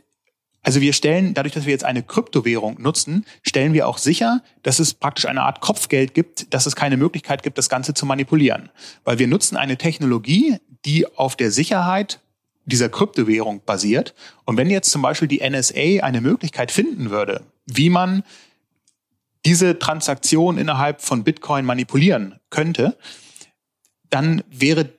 also wir stellen, dadurch, dass wir jetzt eine Kryptowährung nutzen, stellen wir auch sicher, dass es praktisch eine Art Kopfgeld gibt, dass es keine Möglichkeit gibt, das Ganze zu manipulieren. Weil wir nutzen eine Technologie, die auf der Sicherheit dieser Kryptowährung basiert. Und wenn jetzt zum Beispiel die NSA eine Möglichkeit finden würde, wie man diese Transaktion innerhalb von Bitcoin manipulieren könnte, dann wäre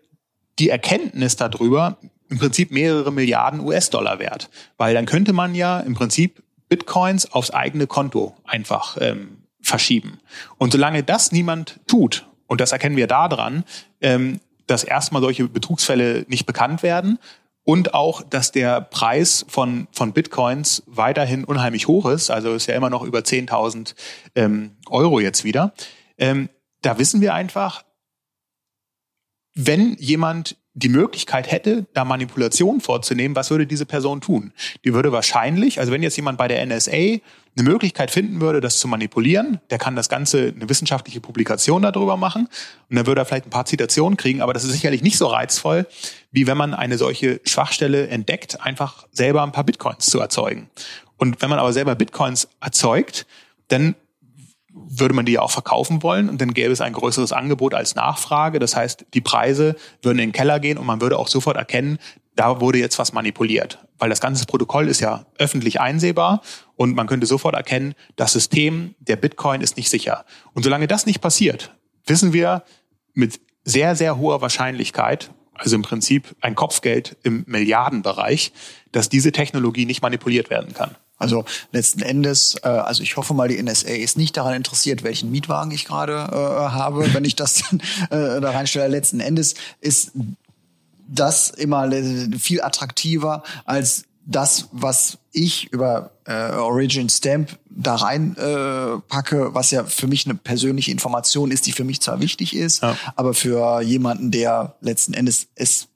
die Erkenntnis darüber im Prinzip mehrere Milliarden US-Dollar wert. Weil dann könnte man ja im Prinzip Bitcoins aufs eigene Konto einfach ähm, verschieben. Und solange das niemand tut, und das erkennen wir daran, ähm, dass erstmal solche Betrugsfälle nicht bekannt werden und auch, dass der Preis von, von Bitcoins weiterhin unheimlich hoch ist, also ist ja immer noch über 10.000 ähm, Euro jetzt wieder. Ähm, da wissen wir einfach, wenn jemand die Möglichkeit hätte, da Manipulation vorzunehmen, was würde diese Person tun? Die würde wahrscheinlich, also wenn jetzt jemand bei der NSA eine Möglichkeit finden würde, das zu manipulieren, der kann das Ganze eine wissenschaftliche Publikation darüber machen und dann würde er vielleicht ein paar Zitationen kriegen, aber das ist sicherlich nicht so reizvoll, wie wenn man eine solche Schwachstelle entdeckt, einfach selber ein paar Bitcoins zu erzeugen. Und wenn man aber selber Bitcoins erzeugt, dann würde man die auch verkaufen wollen und dann gäbe es ein größeres Angebot als Nachfrage. Das heißt, die Preise würden in den Keller gehen und man würde auch sofort erkennen, da wurde jetzt was manipuliert. Weil das ganze Protokoll ist ja öffentlich einsehbar und man könnte sofort erkennen, das System der Bitcoin ist nicht sicher. Und solange das nicht passiert, wissen wir mit sehr, sehr hoher Wahrscheinlichkeit, also im Prinzip ein Kopfgeld im Milliardenbereich, dass diese Technologie nicht manipuliert werden kann. Also letzten Endes, äh, also ich hoffe mal, die NSA ist nicht daran interessiert, welchen Mietwagen ich gerade äh, habe, wenn ich das dann äh, da reinstelle. Letzten Endes ist das immer viel attraktiver als das, was ich über äh, Origin Stamp da rein äh, packe, was ja für mich eine persönliche Information ist, die für mich zwar wichtig ist, ja. aber für jemanden, der letzten Endes es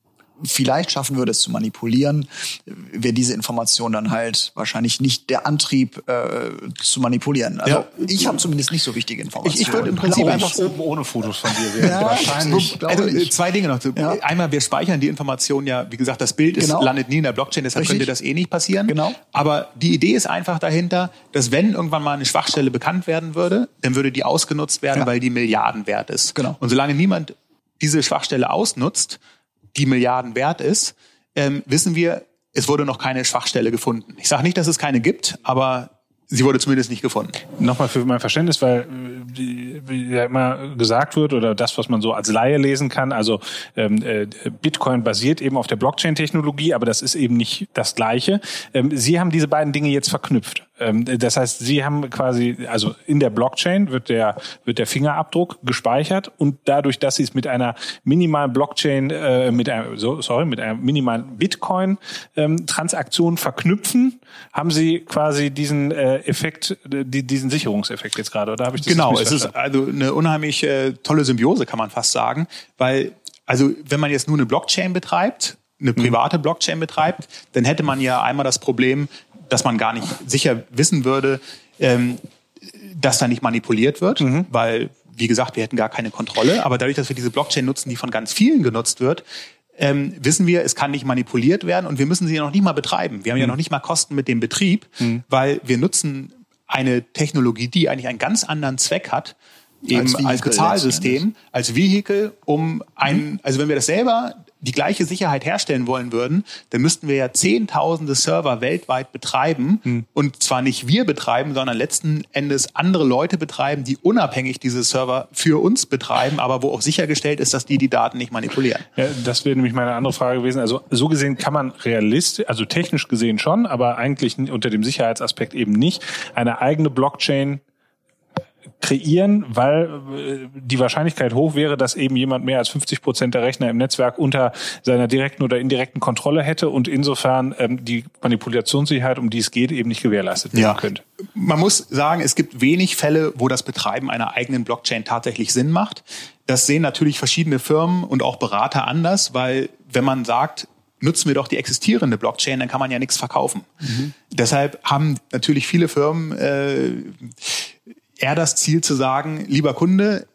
vielleicht schaffen würde, es zu manipulieren, wäre diese Information dann halt wahrscheinlich nicht der Antrieb äh, zu manipulieren. Also ja. ich habe zumindest nicht so wichtige Informationen. Ich, ich würde im Prinzip einfach oben ohne Fotos von dir sehen. Ja, wahrscheinlich. Also, ich. zwei Dinge noch. Ja. Einmal, wir speichern die Information ja, wie gesagt, das Bild ist, genau. landet nie in der Blockchain, deshalb Richtig. könnte das eh nicht passieren. Genau. Aber die Idee ist einfach dahinter, dass wenn irgendwann mal eine Schwachstelle bekannt werden würde, dann würde die ausgenutzt werden, ja. weil die Milliarden wert ist. Genau. Und solange niemand diese Schwachstelle ausnutzt, die Milliarden wert ist, ähm, wissen wir, es wurde noch keine Schwachstelle gefunden. Ich sage nicht, dass es keine gibt, aber sie wurde zumindest nicht gefunden. Nochmal für mein Verständnis, weil wie ja immer gesagt wird oder das, was man so als Laie lesen kann, also ähm, äh, Bitcoin basiert eben auf der Blockchain-Technologie, aber das ist eben nicht das Gleiche. Ähm, Sie haben diese beiden Dinge jetzt verknüpft. Ähm, das heißt, Sie haben quasi, also in der Blockchain wird der, wird der Fingerabdruck gespeichert und dadurch, dass Sie es mit einer minimalen Blockchain, äh, mit einer, so, sorry, mit einer minimalen Bitcoin-Transaktion ähm, verknüpfen, haben Sie quasi diesen äh, Effekt, die, diesen Sicherungseffekt jetzt gerade, oder habe ich das Genau, es ist also eine unheimlich äh, tolle Symbiose, kann man fast sagen, weil, also wenn man jetzt nur eine Blockchain betreibt, eine mhm. private Blockchain betreibt, dann hätte man ja einmal das Problem, dass man gar nicht sicher wissen würde, ähm, dass da nicht manipuliert wird, mhm. weil, wie gesagt, wir hätten gar keine Kontrolle. Aber dadurch, dass wir diese Blockchain nutzen, die von ganz vielen genutzt wird, ähm, wissen wir, es kann nicht manipuliert werden und wir müssen sie ja noch nicht mal betreiben. Wir haben mhm. ja noch nicht mal Kosten mit dem Betrieb, mhm. weil wir nutzen eine Technologie, die eigentlich einen ganz anderen Zweck hat, eben als, als Bezahlsystem, als Vehikel, um einen, mhm. also wenn wir das selber die gleiche Sicherheit herstellen wollen würden, dann müssten wir ja zehntausende Server weltweit betreiben mhm. und zwar nicht wir betreiben, sondern letzten Endes andere Leute betreiben, die unabhängig diese Server für uns betreiben, aber wo auch sichergestellt ist, dass die die Daten nicht manipulieren. Ja, das wäre nämlich meine andere Frage gewesen. Also so gesehen kann man realistisch, also technisch gesehen schon, aber eigentlich unter dem Sicherheitsaspekt eben nicht, eine eigene Blockchain kreieren, weil äh, die Wahrscheinlichkeit hoch wäre, dass eben jemand mehr als 50 Prozent der Rechner im Netzwerk unter seiner direkten oder indirekten Kontrolle hätte und insofern ähm, die Manipulationssicherheit, um die es geht, eben nicht gewährleistet werden ja. könnte. Man muss sagen, es gibt wenig Fälle, wo das Betreiben einer eigenen Blockchain tatsächlich Sinn macht. Das sehen natürlich verschiedene Firmen und auch Berater anders, weil wenn man sagt, nutzen wir doch die existierende Blockchain, dann kann man ja nichts verkaufen. Mhm. Deshalb haben natürlich viele Firmen äh, eher das Ziel zu sagen, lieber Kunde,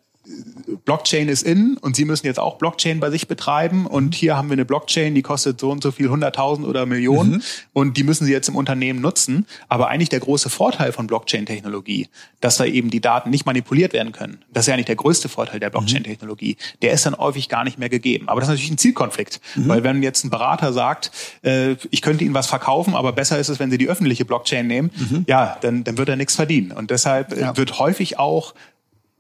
Blockchain ist in und Sie müssen jetzt auch Blockchain bei sich betreiben und hier haben wir eine Blockchain, die kostet so und so viel, 100.000 oder Millionen mhm. und die müssen Sie jetzt im Unternehmen nutzen. Aber eigentlich der große Vorteil von Blockchain-Technologie, dass da eben die Daten nicht manipuliert werden können, das ist ja eigentlich der größte Vorteil der Blockchain-Technologie, der ist dann häufig gar nicht mehr gegeben. Aber das ist natürlich ein Zielkonflikt, mhm. weil wenn jetzt ein Berater sagt, äh, ich könnte Ihnen was verkaufen, aber besser ist es, wenn Sie die öffentliche Blockchain nehmen, mhm. ja, dann, dann wird er nichts verdienen. Und deshalb äh, ja. wird häufig auch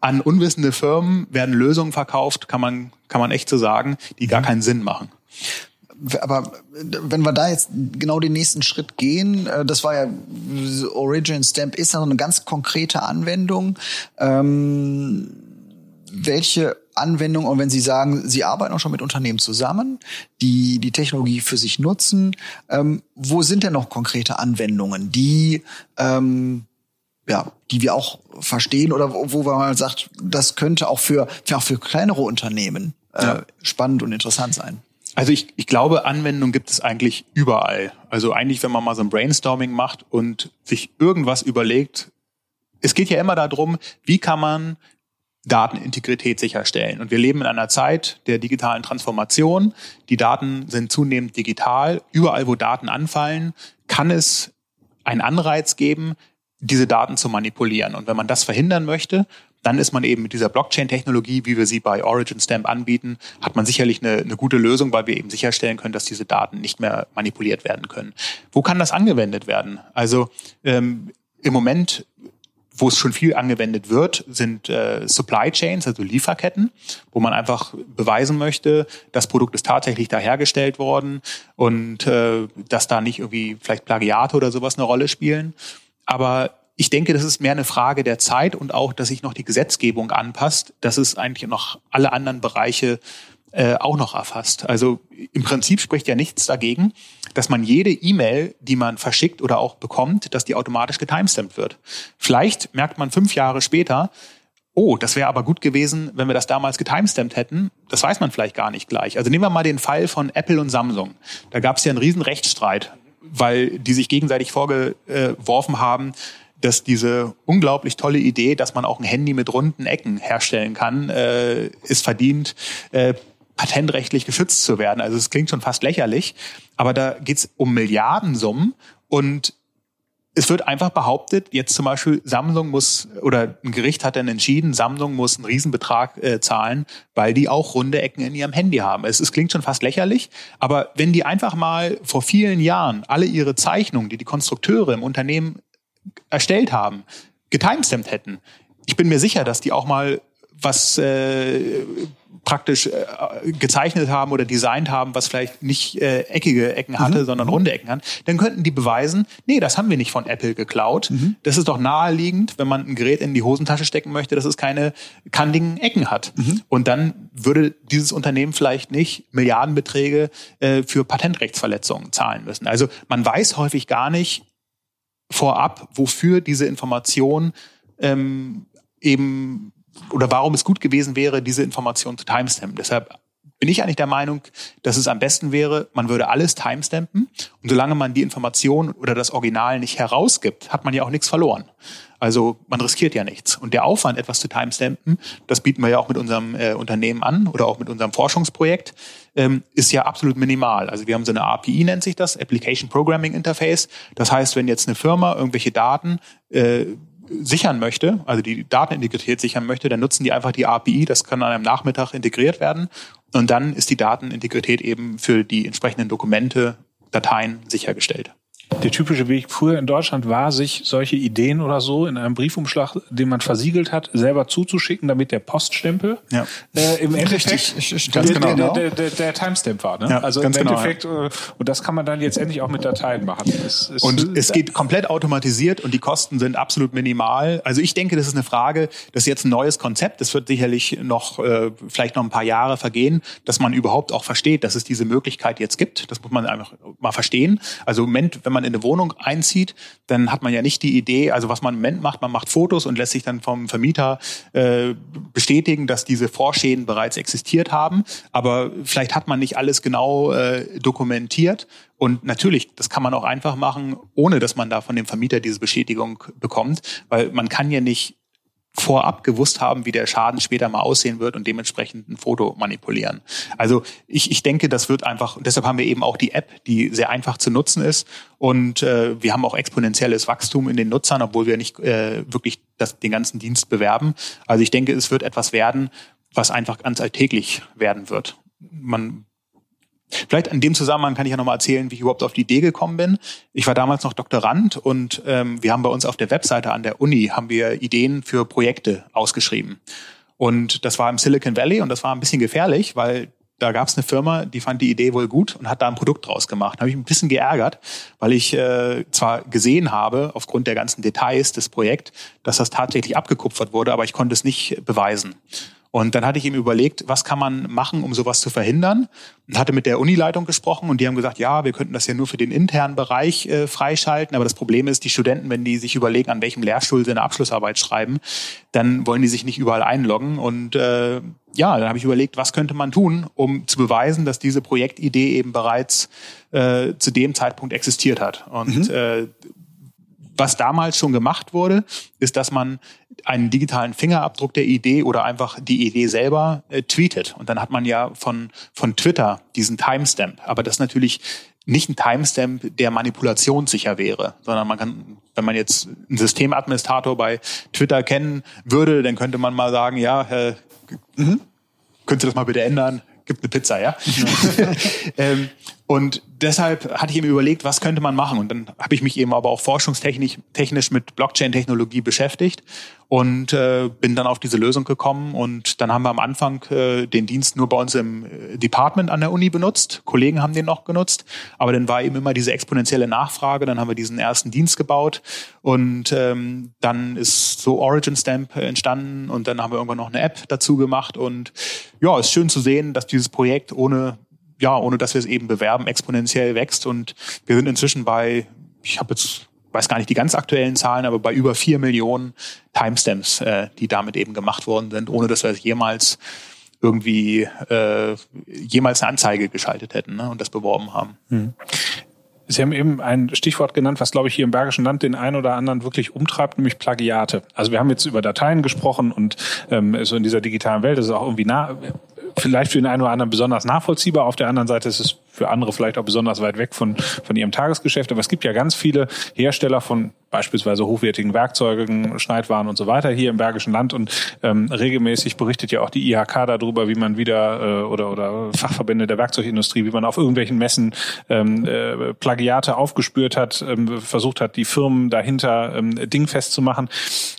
an unwissende Firmen werden Lösungen verkauft, kann man, kann man echt so sagen, die gar mhm. keinen Sinn machen. Aber wenn wir da jetzt genau den nächsten Schritt gehen, äh, das war ja Origin Stamp ist ja eine ganz konkrete Anwendung. Ähm, welche Anwendung und wenn Sie sagen, Sie arbeiten auch schon mit Unternehmen zusammen, die die Technologie für sich nutzen, ähm, wo sind denn noch konkrete Anwendungen, die ähm, ja, die wir auch verstehen oder wo, man mal sagt, das könnte auch für, für auch für kleinere Unternehmen äh, ja. spannend und interessant sein. Also ich, ich glaube, Anwendungen gibt es eigentlich überall. Also eigentlich, wenn man mal so ein Brainstorming macht und sich irgendwas überlegt, es geht ja immer darum, wie kann man Datenintegrität sicherstellen. Und wir leben in einer Zeit der digitalen Transformation. Die Daten sind zunehmend digital. Überall, wo Daten anfallen, kann es einen Anreiz geben, diese Daten zu manipulieren. Und wenn man das verhindern möchte, dann ist man eben mit dieser Blockchain-Technologie, wie wir sie bei Origin Stamp anbieten, hat man sicherlich eine, eine gute Lösung, weil wir eben sicherstellen können, dass diese Daten nicht mehr manipuliert werden können. Wo kann das angewendet werden? Also ähm, im Moment wo es schon viel angewendet wird, sind äh, Supply Chains, also Lieferketten, wo man einfach beweisen möchte, das Produkt ist tatsächlich da hergestellt worden und äh, dass da nicht irgendwie vielleicht Plagiate oder sowas eine Rolle spielen. Aber ich denke, das ist mehr eine Frage der Zeit und auch, dass sich noch die Gesetzgebung anpasst, dass es eigentlich noch alle anderen Bereiche äh, auch noch erfasst. Also im Prinzip spricht ja nichts dagegen, dass man jede E-Mail, die man verschickt oder auch bekommt, dass die automatisch getimestampt wird. Vielleicht merkt man fünf Jahre später, oh, das wäre aber gut gewesen, wenn wir das damals getimestampt hätten. Das weiß man vielleicht gar nicht gleich. Also nehmen wir mal den Fall von Apple und Samsung. Da gab es ja einen riesen Rechtsstreit weil die sich gegenseitig vorgeworfen haben, dass diese unglaublich tolle Idee, dass man auch ein Handy mit runden Ecken herstellen kann, äh, ist verdient, äh, patentrechtlich geschützt zu werden. Also es klingt schon fast lächerlich, aber da geht's um Milliardensummen und es wird einfach behauptet, jetzt zum Beispiel Samsung muss, oder ein Gericht hat dann entschieden, Samsung muss einen Riesenbetrag äh, zahlen, weil die auch runde Ecken in ihrem Handy haben. Es, es klingt schon fast lächerlich, aber wenn die einfach mal vor vielen Jahren alle ihre Zeichnungen, die die Konstrukteure im Unternehmen erstellt haben, getimestampt hätten, ich bin mir sicher, dass die auch mal was äh, praktisch äh, gezeichnet haben oder designt haben, was vielleicht nicht äh, eckige Ecken hatte, mhm. sondern runde Ecken hat, dann könnten die beweisen, nee, das haben wir nicht von Apple geklaut. Mhm. Das ist doch naheliegend, wenn man ein Gerät in die Hosentasche stecken möchte, dass es keine kantigen Ecken hat. Mhm. Und dann würde dieses Unternehmen vielleicht nicht Milliardenbeträge äh, für Patentrechtsverletzungen zahlen müssen. Also man weiß häufig gar nicht vorab, wofür diese Information ähm, eben oder warum es gut gewesen wäre, diese Information zu timestampen. Deshalb bin ich eigentlich der Meinung, dass es am besten wäre, man würde alles timestampen und solange man die Information oder das Original nicht herausgibt, hat man ja auch nichts verloren. Also man riskiert ja nichts. Und der Aufwand, etwas zu timestampen, das bieten wir ja auch mit unserem äh, Unternehmen an oder auch mit unserem Forschungsprojekt, ähm, ist ja absolut minimal. Also wir haben so eine API, nennt sich das, Application Programming Interface. Das heißt, wenn jetzt eine Firma irgendwelche Daten äh, sichern möchte, also die Datenintegrität sichern möchte, dann nutzen die einfach die API, das kann an einem Nachmittag integriert werden und dann ist die Datenintegrität eben für die entsprechenden Dokumente, Dateien sichergestellt. Der typische Weg früher in Deutschland war, sich solche Ideen oder so in einem Briefumschlag, den man versiegelt hat, selber zuzuschicken, damit der Poststempel ja. äh, im Endeffekt ganz der, genau. der, der, der, Timestamp war. Ne? Ja, also im genau, Endeffekt, ja. Äh, und das kann man dann jetzt endlich auch mit Dateien machen. Es, es und es geht komplett automatisiert und die Kosten sind absolut minimal. Also ich denke, das ist eine Frage, das ist jetzt ein neues Konzept. Das wird sicherlich noch äh, vielleicht noch ein paar Jahre vergehen, dass man überhaupt auch versteht, dass es diese Möglichkeit jetzt gibt. Das muss man einfach mal verstehen. Also im Moment, wenn man in eine Wohnung einzieht, dann hat man ja nicht die Idee, also was man im Moment macht, man macht Fotos und lässt sich dann vom Vermieter äh, bestätigen, dass diese Vorschäden bereits existiert haben. Aber vielleicht hat man nicht alles genau äh, dokumentiert. Und natürlich, das kann man auch einfach machen, ohne dass man da von dem Vermieter diese Bestätigung bekommt, weil man kann ja nicht vorab gewusst haben, wie der Schaden später mal aussehen wird und dementsprechend ein Foto manipulieren. Also ich, ich denke, das wird einfach, deshalb haben wir eben auch die App, die sehr einfach zu nutzen ist. Und äh, wir haben auch exponentielles Wachstum in den Nutzern, obwohl wir nicht äh, wirklich das, den ganzen Dienst bewerben. Also ich denke, es wird etwas werden, was einfach ganz alltäglich werden wird. Man Vielleicht in dem Zusammenhang kann ich ja nochmal erzählen, wie ich überhaupt auf die Idee gekommen bin. Ich war damals noch Doktorand und ähm, wir haben bei uns auf der Webseite an der Uni haben wir Ideen für Projekte ausgeschrieben. Und das war im Silicon Valley und das war ein bisschen gefährlich, weil da gab es eine Firma, die fand die Idee wohl gut und hat da ein Produkt draus gemacht. Da habe ich ein bisschen geärgert, weil ich äh, zwar gesehen habe, aufgrund der ganzen Details des Projekts, dass das tatsächlich abgekupfert wurde, aber ich konnte es nicht beweisen. Und dann hatte ich ihm überlegt, was kann man machen, um sowas zu verhindern? Und hatte mit der Unileitung gesprochen und die haben gesagt, ja, wir könnten das ja nur für den internen Bereich äh, freischalten. Aber das Problem ist, die Studenten, wenn die sich überlegen, an welchem Lehrstuhl sie eine Abschlussarbeit schreiben, dann wollen die sich nicht überall einloggen. Und äh, ja, dann habe ich überlegt, was könnte man tun, um zu beweisen, dass diese Projektidee eben bereits äh, zu dem Zeitpunkt existiert hat. Und mhm. äh, was damals schon gemacht wurde, ist, dass man einen digitalen Fingerabdruck der Idee oder einfach die Idee selber äh, tweetet. Und dann hat man ja von, von Twitter diesen Timestamp. Aber das ist natürlich nicht ein Timestamp, der manipulationssicher wäre, sondern man kann, wenn man jetzt einen Systemadministrator bei Twitter kennen würde, dann könnte man mal sagen, ja, äh, mhm. könnt ihr das mal bitte ändern? Gibt eine Pizza, ja? ähm, und deshalb hatte ich eben überlegt, was könnte man machen. Und dann habe ich mich eben aber auch forschungstechnisch technisch mit Blockchain-Technologie beschäftigt und äh, bin dann auf diese Lösung gekommen. Und dann haben wir am Anfang äh, den Dienst nur bei uns im äh, Department an der Uni benutzt. Kollegen haben den noch genutzt. Aber dann war eben immer diese exponentielle Nachfrage. Dann haben wir diesen ersten Dienst gebaut. Und ähm, dann ist so Origin Stamp entstanden. Und dann haben wir irgendwann noch eine App dazu gemacht. Und ja, ist schön zu sehen, dass dieses Projekt ohne ja, ohne dass wir es eben bewerben, exponentiell wächst. Und wir sind inzwischen bei, ich habe jetzt weiß gar nicht die ganz aktuellen Zahlen, aber bei über vier Millionen Timestamps, äh, die damit eben gemacht worden sind, ohne dass wir es jemals irgendwie äh, jemals eine Anzeige geschaltet hätten ne, und das beworben haben. Hm. Sie haben eben ein Stichwort genannt, was, glaube ich, hier im Bergischen Land den einen oder anderen wirklich umtreibt, nämlich Plagiate. Also wir haben jetzt über Dateien gesprochen und ähm, so in dieser digitalen Welt ist es auch irgendwie nah, vielleicht für den einen oder anderen besonders nachvollziehbar. Auf der anderen Seite ist es für andere vielleicht auch besonders weit weg von, von ihrem Tagesgeschäft. Aber es gibt ja ganz viele Hersteller von beispielsweise hochwertigen Werkzeugen, Schneidwaren und so weiter hier im Bergischen Land. Und ähm, regelmäßig berichtet ja auch die IHK darüber, wie man wieder äh, oder, oder Fachverbände der Werkzeugindustrie, wie man auf irgendwelchen Messen ähm, äh, Plagiate aufgespürt hat, ähm, versucht hat, die Firmen dahinter ähm, dingfest zu machen.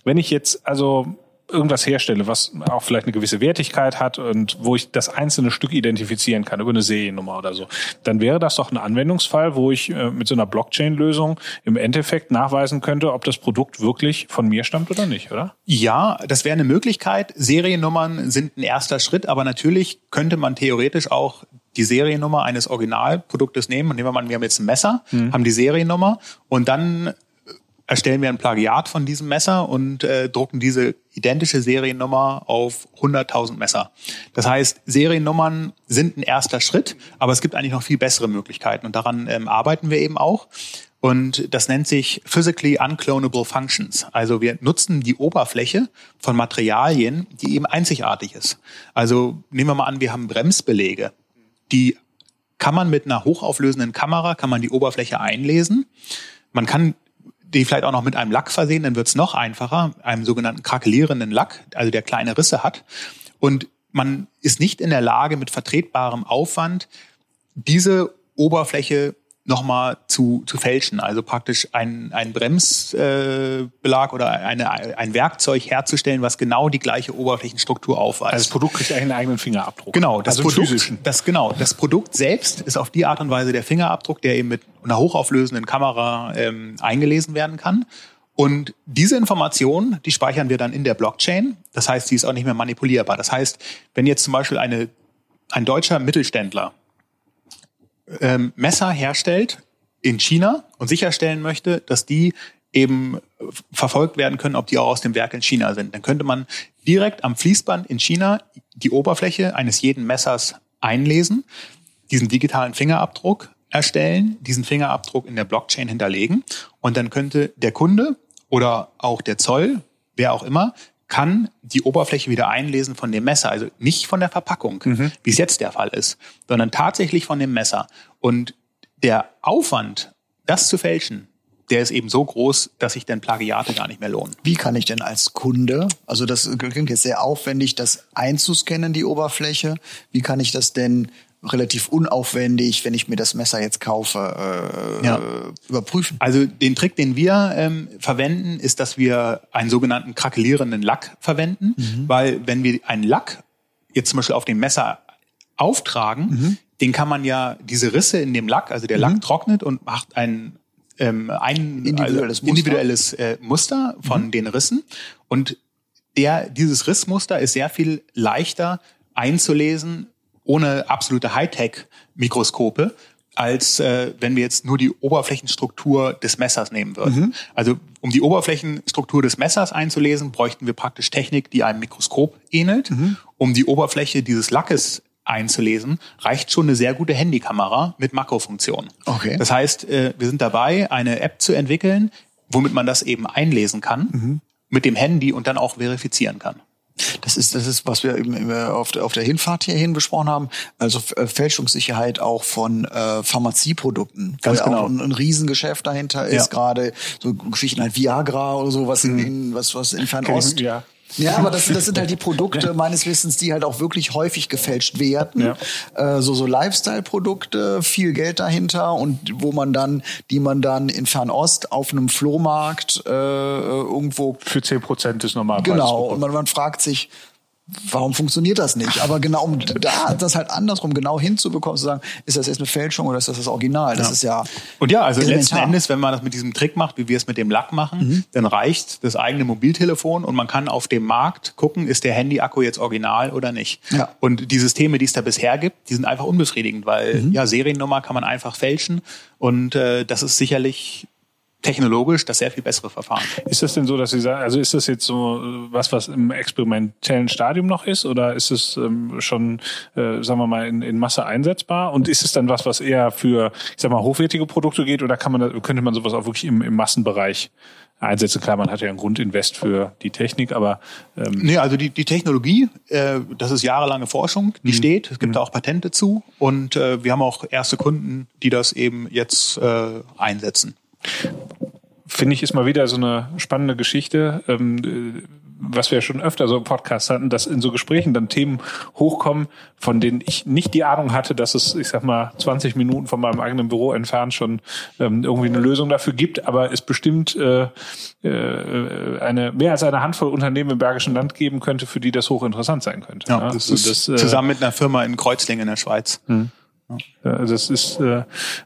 Wenn ich jetzt also irgendwas herstelle, was auch vielleicht eine gewisse Wertigkeit hat und wo ich das einzelne Stück identifizieren kann über eine Seriennummer oder so, dann wäre das doch ein Anwendungsfall, wo ich äh, mit so einer Blockchain-Lösung im Endeffekt nachweisen könnte, ob das Produkt wirklich von mir stammt oder nicht, oder? Ja, das wäre eine Möglichkeit. Seriennummern sind ein erster Schritt, aber natürlich könnte man theoretisch auch die Seriennummer eines Originalproduktes nehmen. Und nehmen wir mal, wir haben jetzt ein Messer, mhm. haben die Seriennummer und dann erstellen wir ein Plagiat von diesem Messer und äh, drucken diese identische Seriennummer auf 100.000 Messer. Das heißt, Seriennummern sind ein erster Schritt, aber es gibt eigentlich noch viel bessere Möglichkeiten und daran ähm, arbeiten wir eben auch. Und das nennt sich Physically Unclonable Functions. Also wir nutzen die Oberfläche von Materialien, die eben einzigartig ist. Also nehmen wir mal an, wir haben Bremsbelege. Die kann man mit einer hochauflösenden Kamera, kann man die Oberfläche einlesen. Man kann die vielleicht auch noch mit einem Lack versehen, dann wird's noch einfacher, einem sogenannten krakelierenden Lack, also der kleine Risse hat. Und man ist nicht in der Lage, mit vertretbarem Aufwand diese Oberfläche nochmal zu, zu fälschen. Also praktisch ein, ein Bremsbelag äh, oder eine, ein Werkzeug herzustellen, was genau die gleiche Oberflächenstruktur aufweist. Also das Produkt kriegt einen eigenen Fingerabdruck. Genau, das also Produkt, das, genau, das Produkt selbst ist auf die Art und Weise der Fingerabdruck, der eben mit einer hochauflösenden Kamera ähm, eingelesen werden kann. Und diese Information, die speichern wir dann in der Blockchain. Das heißt, sie ist auch nicht mehr manipulierbar. Das heißt, wenn jetzt zum Beispiel eine, ein deutscher Mittelständler ähm, Messer herstellt in China und sicherstellen möchte, dass die eben verfolgt werden können, ob die auch aus dem Werk in China sind. Dann könnte man direkt am Fließband in China die Oberfläche eines jeden Messers einlesen, diesen digitalen Fingerabdruck erstellen, diesen Fingerabdruck in der Blockchain hinterlegen und dann könnte der Kunde oder auch der Zoll, wer auch immer, kann die Oberfläche wieder einlesen von dem Messer, also nicht von der Verpackung, Mhm. wie es jetzt der Fall ist, sondern tatsächlich von dem Messer. Und der Aufwand, das zu fälschen, der ist eben so groß, dass sich dann Plagiate gar nicht mehr lohnen. Wie kann ich denn als Kunde, also das klingt jetzt sehr aufwendig, das einzuscannen, die Oberfläche. Wie kann ich das denn relativ unaufwendig, wenn ich mir das Messer jetzt kaufe, äh, Ja. überprüfen? Also den Trick, den wir ähm, verwenden, ist, dass wir einen sogenannten krakelierenden Lack verwenden, weil wenn wir einen Lack jetzt zum Beispiel auf dem Messer auftragen, den kann man ja diese Risse in dem Lack, also der Lack trocknet und macht ein ähm, ein Individuelles also Muster. individuelles äh, Muster von den Rissen und der dieses Rissmuster ist sehr viel leichter einzulesen ohne absolute Hightech-Mikroskope, als äh, wenn wir jetzt nur die Oberflächenstruktur des Messers nehmen würden. Also um die Oberflächenstruktur des Messers einzulesen, bräuchten wir praktisch Technik, die einem Mikroskop ähnelt. Um die Oberfläche dieses Lackes einzulesen, reicht schon eine sehr gute Handykamera mit Makrofunktion. Okay. Das heißt, äh, wir sind dabei, eine App zu entwickeln, womit man das eben einlesen kann mit dem Handy und dann auch verifizieren kann. Das ist, das ist, was wir eben auf, der- auf der Hinfahrt hierhin besprochen haben. Also äh, Fälschungssicherheit auch von äh, Pharmazieprodukten. Ganz genau. auch ein, ein Riesengeschäft dahinter ist, Ja. gerade so Geschichten halt Viagra oder so, was in, in was, was in Fernost. ja. Ja, aber das, das sind halt die Produkte meines Wissens, die halt auch wirklich häufig gefälscht werden. Äh, so so Lifestyle-Produkte, viel Geld dahinter und wo man dann, die man dann in Fernost auf einem Flohmarkt äh, irgendwo Für 10 Prozent des Normalpreises. Genau, und man, man fragt sich, warum funktioniert das nicht? Aber genau, um da das halt andersrum genau hinzubekommen, zu sagen, ist das jetzt eine Fälschung oder ist das das Original? Das ist ja. Und ja, also letzten elementar. Endes, wenn man das mit diesem Trick macht, wie wir es mit dem Lack machen, dann reicht das eigene Mobiltelefon und man kann auf dem Markt gucken, ist der Handy-Akku jetzt original oder nicht. Ja. Und die Systeme, die es da bisher gibt, die sind einfach unbefriedigend, weil ja Seriennummer kann man einfach fälschen und äh, das ist sicherlich technologisch das sehr viel bessere Verfahren. Ist das denn so, dass Sie sagen, also ist das jetzt so äh, was, was im experimentellen Stadium noch ist oder ist es ähm, schon, äh, sagen wir mal, in, in Masse einsetzbar? Und ist es dann was, was eher für, ich sag mal, hochwertige Produkte geht oder kann man, könnte man sowas auch wirklich im, im Massenbereich einsetzen? Klar, man hat ja einen Grundinvest für die Technik, aber ähm, Nee, also die, die Technologie, äh, das ist jahrelange Forschung, die steht. Es gibt da auch Patente zu und äh, wir haben auch erste Kunden, die das eben jetzt äh, einsetzen. Finde ich, ist mal wieder so eine spannende Geschichte, ähm, äh, was wir schon öfter so im Podcast hatten, dass in so Gesprächen dann Themen hochkommen, von denen ich nicht die Ahnung hatte, dass es, ich sag mal, 20 Minuten von meinem eigenen Büro entfernt schon ähm, irgendwie eine Lösung dafür gibt, aber es bestimmt äh, äh, eine mehr als eine Handvoll Unternehmen im Bergischen Land geben könnte, für die das hochinteressant sein könnte. Ja, Ja, das ist äh, zusammen mit einer Firma in Kreuzlingen in der Schweiz. ja, Also das ist äh,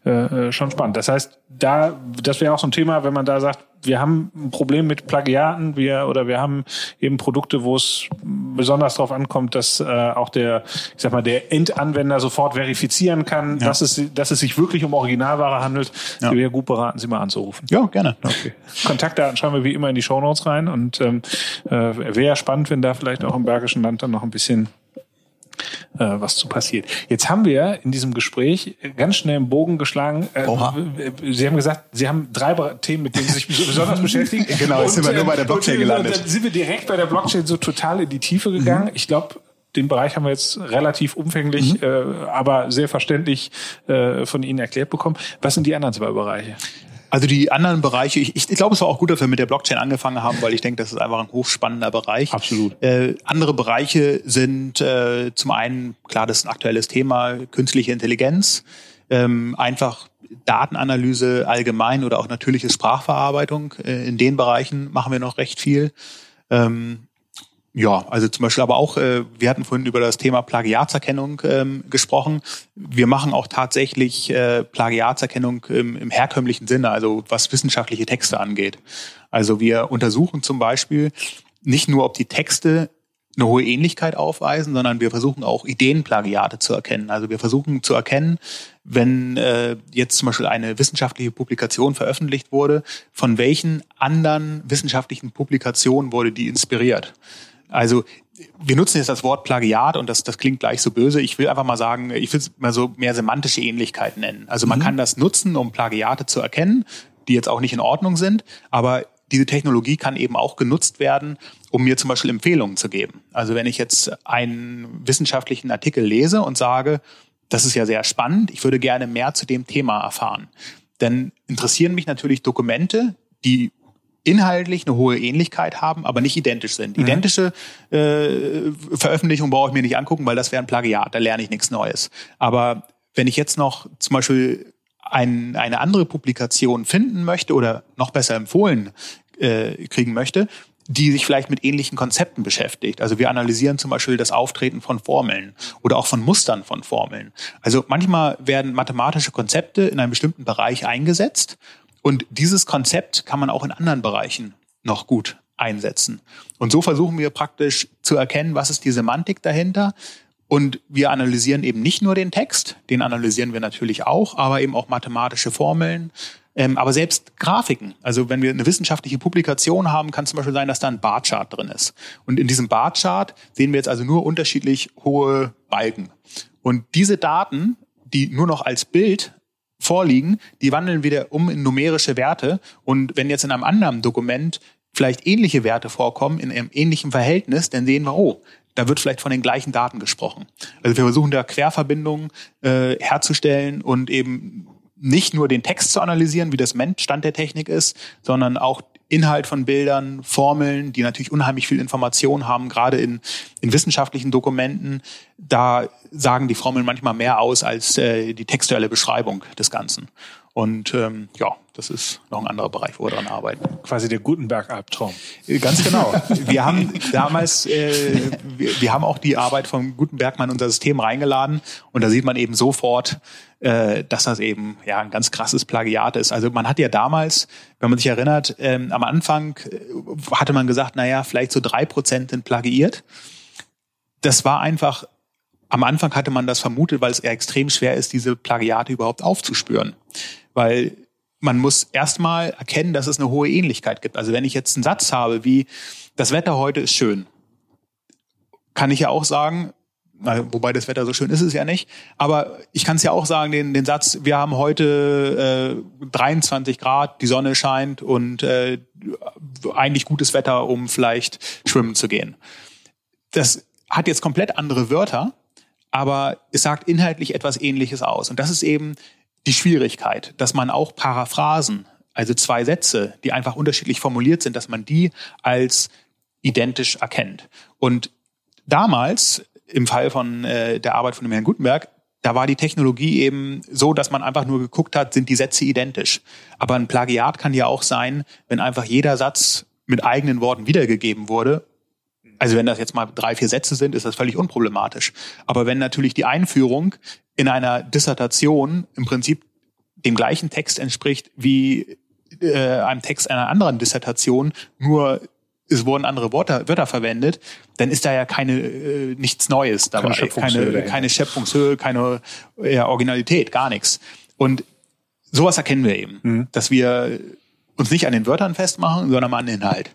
äh, schon spannend. Das heißt, da, das wäre auch so ein Thema, wenn man da sagt, wir haben ein Problem mit Plagiaten, wir oder wir haben eben Produkte, wo es besonders darauf ankommt, dass äh, auch der, ich sag mal, der Endanwender sofort verifizieren kann, dass es, dass es sich wirklich um Originalware handelt. Ja. Ich wäre gut beraten, Sie mal anzurufen. Ja, gerne. Okay. Kontaktdaten schreiben wir wie immer in die Shownotes rein und ähm, äh, wäre spannend, wenn da vielleicht auch im Bergischen Land dann noch ein bisschen äh, was zu passiert. Jetzt haben wir in diesem Gespräch ganz schnell einen Bogen geschlagen. Äh. Sie haben gesagt, Sie haben drei Themen, mit denen Sie sich besonders beschäftigen. Genau, jetzt sind wir nur bei der Blockchain und, gelandet. Und dann sind wir direkt bei der Blockchain so total in die Tiefe gegangen. Ich glaube, den Bereich haben wir jetzt relativ umfänglich, äh, aber sehr verständlich äh, von Ihnen erklärt bekommen. Was sind die anderen zwei Bereiche? Also die anderen Bereiche, ich, ich, ich glaube, es war auch gut, dass wir mit der Blockchain angefangen haben, weil ich denke, das ist einfach ein hochspannender Bereich. Absolut. Äh, andere Bereiche sind äh, zum einen, klar, das ist ein aktuelles Thema, künstliche Intelligenz, ähm, einfach Datenanalyse allgemein oder auch natürliche Sprachverarbeitung. Äh, in den Bereichen machen wir noch recht viel. Ähm, ja, also zum Beispiel aber auch, äh, wir hatten vorhin über das Thema Plagiatserkennung ähm, gesprochen. Wir machen auch tatsächlich äh, Plagiatserkennung im, im herkömmlichen Sinne, also was wissenschaftliche Texte angeht. Also wir untersuchen zum Beispiel nicht nur, ob die Texte eine hohe Ähnlichkeit aufweisen, sondern wir versuchen auch Ideenplagiate zu erkennen. Also wir versuchen zu erkennen, wenn äh, jetzt zum Beispiel eine wissenschaftliche Publikation veröffentlicht wurde, von welchen anderen wissenschaftlichen Publikationen wurde die inspiriert. Also wir nutzen jetzt das Wort Plagiat und das, das klingt gleich so böse. Ich will einfach mal sagen, ich will es mal so mehr semantische Ähnlichkeit nennen. Also man kann das nutzen, um Plagiate zu erkennen, die jetzt auch nicht in Ordnung sind, aber diese Technologie kann eben auch genutzt werden, um mir zum Beispiel Empfehlungen zu geben. Also wenn ich jetzt einen wissenschaftlichen Artikel lese und sage, das ist ja sehr spannend, ich würde gerne mehr zu dem Thema erfahren, dann interessieren mich natürlich Dokumente, die inhaltlich eine hohe Ähnlichkeit haben, aber nicht identisch sind. Mhm. Identische äh, Veröffentlichungen brauche ich mir nicht angucken, weil das wäre ein Plagiat, da lerne ich nichts Neues. Aber wenn ich jetzt noch zum Beispiel ein, eine andere Publikation finden möchte oder noch besser empfohlen äh, kriegen möchte, die sich vielleicht mit ähnlichen Konzepten beschäftigt. Also wir analysieren zum Beispiel das Auftreten von Formeln oder auch von Mustern von Formeln. Also manchmal werden mathematische Konzepte in einem bestimmten Bereich eingesetzt und dieses Konzept kann man auch in anderen Bereichen noch gut einsetzen. Und so versuchen wir praktisch zu erkennen, was ist die Semantik dahinter. Und wir analysieren eben nicht nur den Text, den analysieren wir natürlich auch, aber eben auch mathematische Formeln, ähm, aber selbst Grafiken. Also wenn wir eine wissenschaftliche Publikation haben, kann zum Beispiel sein, dass da ein Barchart drin ist. Und in diesem Barchart sehen wir jetzt also nur unterschiedlich hohe Balken. Und diese Daten, die nur noch als Bild vorliegen, die wandeln wieder um in numerische Werte. Und wenn jetzt in einem anderen Dokument vielleicht ähnliche Werte vorkommen, in einem ähnlichen Verhältnis, dann sehen wir, oh, da wird vielleicht von den gleichen Daten gesprochen. Also wir versuchen da Querverbindungen äh, herzustellen und eben nicht nur den Text zu analysieren, wie das Stand der Technik ist, sondern auch Inhalt von Bildern, Formeln, die natürlich unheimlich viel Information haben, gerade in, in wissenschaftlichen Dokumenten. Da sagen die Formeln manchmal mehr aus als äh, die textuelle Beschreibung des Ganzen. Und ähm, ja, das ist noch ein anderer Bereich, wo wir dran arbeiten. Quasi der Gutenberg-Albtraum. Äh, ganz genau. Wir haben damals, äh, wir, wir haben auch die Arbeit von Gutenberg mal in unser System reingeladen und da sieht man eben sofort, äh, dass das eben ja ein ganz krasses Plagiat ist. Also man hat ja damals, wenn man sich erinnert, ähm, am Anfang äh, hatte man gesagt, naja, vielleicht so drei Prozent sind plagiiert. Das war einfach am Anfang hatte man das vermutet, weil es eher extrem schwer ist, diese Plagiate überhaupt aufzuspüren weil man muss erstmal erkennen, dass es eine hohe Ähnlichkeit gibt. Also wenn ich jetzt einen Satz habe wie, das Wetter heute ist schön, kann ich ja auch sagen, wobei das Wetter so schön ist es ja nicht, aber ich kann es ja auch sagen, den, den Satz, wir haben heute äh, 23 Grad, die Sonne scheint und äh, eigentlich gutes Wetter, um vielleicht schwimmen zu gehen. Das hat jetzt komplett andere Wörter, aber es sagt inhaltlich etwas Ähnliches aus. Und das ist eben die Schwierigkeit, dass man auch Paraphrasen, also zwei Sätze, die einfach unterschiedlich formuliert sind, dass man die als identisch erkennt. Und damals, im Fall von äh, der Arbeit von dem Herrn Gutenberg, da war die Technologie eben so, dass man einfach nur geguckt hat, sind die Sätze identisch. Aber ein Plagiat kann ja auch sein, wenn einfach jeder Satz mit eigenen Worten wiedergegeben wurde. Also wenn das jetzt mal drei, vier Sätze sind, ist das völlig unproblematisch. Aber wenn natürlich die Einführung in einer Dissertation im Prinzip dem gleichen Text entspricht wie äh, einem Text einer anderen Dissertation, nur es wurden andere Wörter, Wörter verwendet, dann ist da ja keine äh, nichts Neues dabei, keine Schöpfungshöhe, keine, keine, Schöpfungshöhe, keine ja, Originalität, gar nichts. Und sowas erkennen wir eben, mhm. dass wir uns nicht an den Wörtern festmachen, sondern mal an den Inhalt.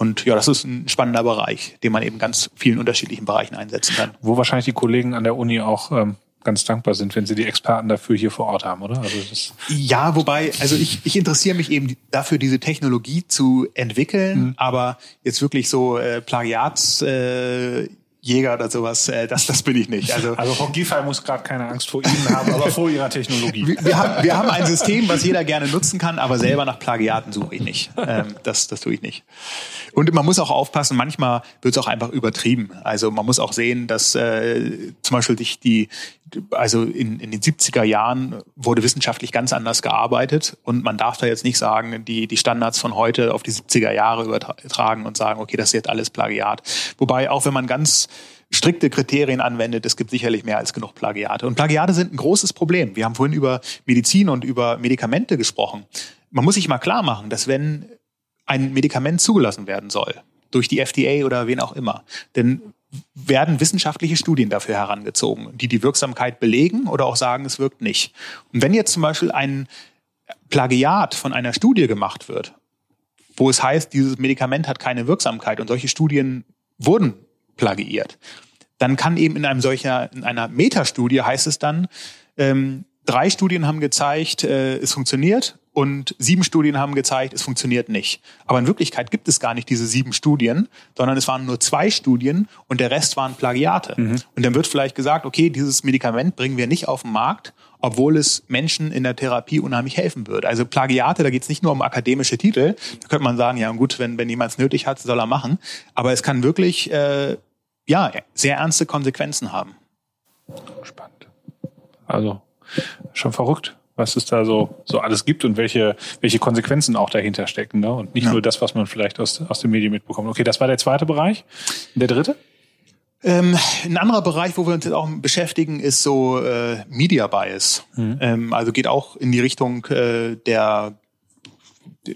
Und ja, das ist ein spannender Bereich, den man eben ganz vielen unterschiedlichen Bereichen einsetzen kann. Wo wahrscheinlich die Kollegen an der Uni auch ähm, ganz dankbar sind, wenn sie die Experten dafür hier vor Ort haben, oder? Also ja, wobei, also ich, ich interessiere mich eben dafür, diese Technologie zu entwickeln, mhm. aber jetzt wirklich so äh, Plagiats äh, Jäger oder sowas, äh, das, das bin ich nicht. Also, also Frau Giffey muss gerade keine Angst vor Ihnen haben, aber vor Ihrer Technologie. Wir, wir, haben, wir haben ein System, was jeder gerne nutzen kann, aber selber nach Plagiaten suche ich nicht. Ähm, das, das tue ich nicht. Und man muss auch aufpassen, manchmal wird es auch einfach übertrieben. Also man muss auch sehen, dass äh, zum Beispiel dich die, also in, in den 70er Jahren wurde wissenschaftlich ganz anders gearbeitet und man darf da jetzt nicht sagen, die, die Standards von heute auf die 70er Jahre übertragen und sagen, okay, das ist jetzt alles Plagiat. Wobei auch wenn man ganz strikte Kriterien anwendet, es gibt sicherlich mehr als genug Plagiate. Und Plagiate sind ein großes Problem. Wir haben vorhin über Medizin und über Medikamente gesprochen. Man muss sich mal klar machen, dass wenn ein Medikament zugelassen werden soll, durch die FDA oder wen auch immer, denn werden wissenschaftliche Studien dafür herangezogen, die die Wirksamkeit belegen oder auch sagen, es wirkt nicht. Und wenn jetzt zum Beispiel ein Plagiat von einer Studie gemacht wird, wo es heißt, dieses Medikament hat keine Wirksamkeit und solche Studien wurden plagiiert, dann kann eben in einem solcher, in einer Metastudie heißt es dann, ähm, drei Studien haben gezeigt, äh, es funktioniert und sieben Studien haben gezeigt, es funktioniert nicht. Aber in Wirklichkeit gibt es gar nicht diese sieben Studien, sondern es waren nur zwei Studien und der Rest waren Plagiate. Mhm. Und dann wird vielleicht gesagt, okay, dieses Medikament bringen wir nicht auf den Markt, obwohl es Menschen in der Therapie unheimlich helfen würde. Also Plagiate, da geht es nicht nur um akademische Titel. Da könnte man sagen, ja gut, wenn, wenn jemand es nötig hat, soll er machen. Aber es kann wirklich äh, ja, sehr ernste Konsequenzen haben. Spannend. Also schon verrückt, was es da so, so alles gibt und welche, welche Konsequenzen auch dahinter stecken. Ne? Und nicht ja. nur das, was man vielleicht aus, aus den Medien mitbekommt. Okay, das war der zweite Bereich. Der dritte? Ähm, ein anderer Bereich, wo wir uns jetzt auch beschäftigen, ist so äh, Media Bias. Mhm. Ähm, also geht auch in die Richtung äh, der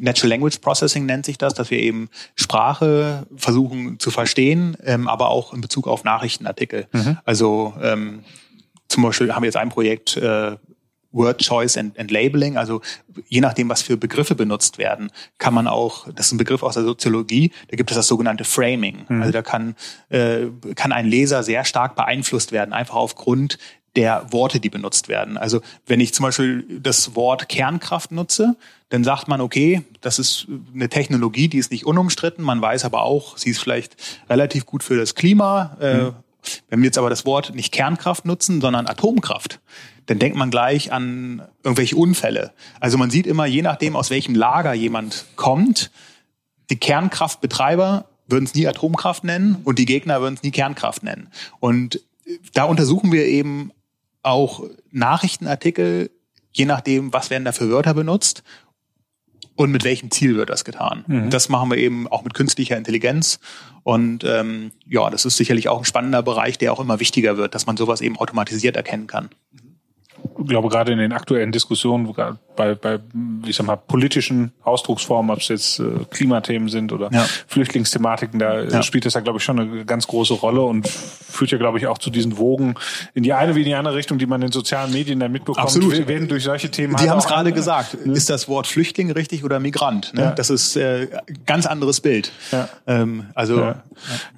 Natural Language Processing nennt sich das, dass wir eben Sprache versuchen zu verstehen, ähm, aber auch in Bezug auf Nachrichtenartikel. Mhm. Also ähm, zum Beispiel haben wir jetzt ein Projekt, äh, Word Choice and, and Labeling, also je nachdem, was für Begriffe benutzt werden, kann man auch, das ist ein Begriff aus der Soziologie, da gibt es das sogenannte Framing. Mhm. Also da kann, äh, kann ein Leser sehr stark beeinflusst werden, einfach aufgrund der Worte, die benutzt werden. Also wenn ich zum Beispiel das Wort Kernkraft nutze, dann sagt man, okay, das ist eine Technologie, die ist nicht unumstritten. Man weiß aber auch, sie ist vielleicht relativ gut für das Klima. Äh, mhm. Wenn wir jetzt aber das Wort nicht Kernkraft nutzen, sondern Atomkraft, dann denkt man gleich an irgendwelche Unfälle. Also man sieht immer, je nachdem, aus welchem Lager jemand kommt, die Kernkraftbetreiber würden es nie Atomkraft nennen und die Gegner würden es nie Kernkraft nennen. Und da untersuchen wir eben auch Nachrichtenartikel, je nachdem, was werden da für Wörter benutzt und mit welchem Ziel wird das getan. Mhm. Das machen wir eben auch mit künstlicher Intelligenz. Und ähm, ja, das ist sicherlich auch ein spannender Bereich, der auch immer wichtiger wird, dass man sowas eben automatisiert erkennen kann glaube, gerade in den aktuellen Diskussionen, bei, bei ich sag mal, politischen Ausdrucksformen, ob es jetzt äh, Klimathemen sind oder ja. Flüchtlingsthematiken, da äh, ja. spielt das ja, glaube ich, schon eine ganz große Rolle und führt ja, glaube ich, auch zu diesen Wogen in die eine wie in die andere Richtung, die man in sozialen Medien dann mitbekommt. Absolut. werden durch solche Themen. Die halt haben es gerade gesagt. Ne? Ist das Wort Flüchtling richtig oder Migrant? Ne? Ja. Das ist äh, ganz anderes Bild. Ja. Ähm, also ja,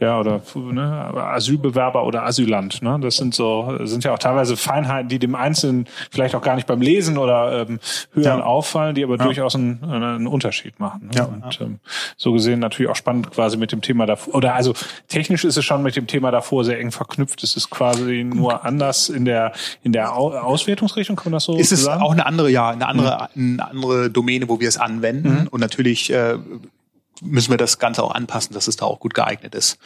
ja oder ne, Asylbewerber oder Asylant. Ne? Das sind so sind ja auch teilweise Feinheiten, die dem Einzelnen vielleicht auch gar nicht beim Lesen oder ähm, Hören ja. auffallen, die aber ja. durchaus einen, einen Unterschied machen. Ne? Ja. Und ähm, so gesehen natürlich auch spannend quasi mit dem Thema davor. Oder also technisch ist es schon mit dem Thema davor sehr eng verknüpft. Es ist quasi nur anders in der in der Auswertungsrichtung, kann man das so ist sagen? Ist es auch eine andere, ja, eine andere, mhm. eine andere Domäne, wo wir es anwenden. Mhm. Und natürlich äh, müssen wir das Ganze auch anpassen, dass es da auch gut geeignet ist.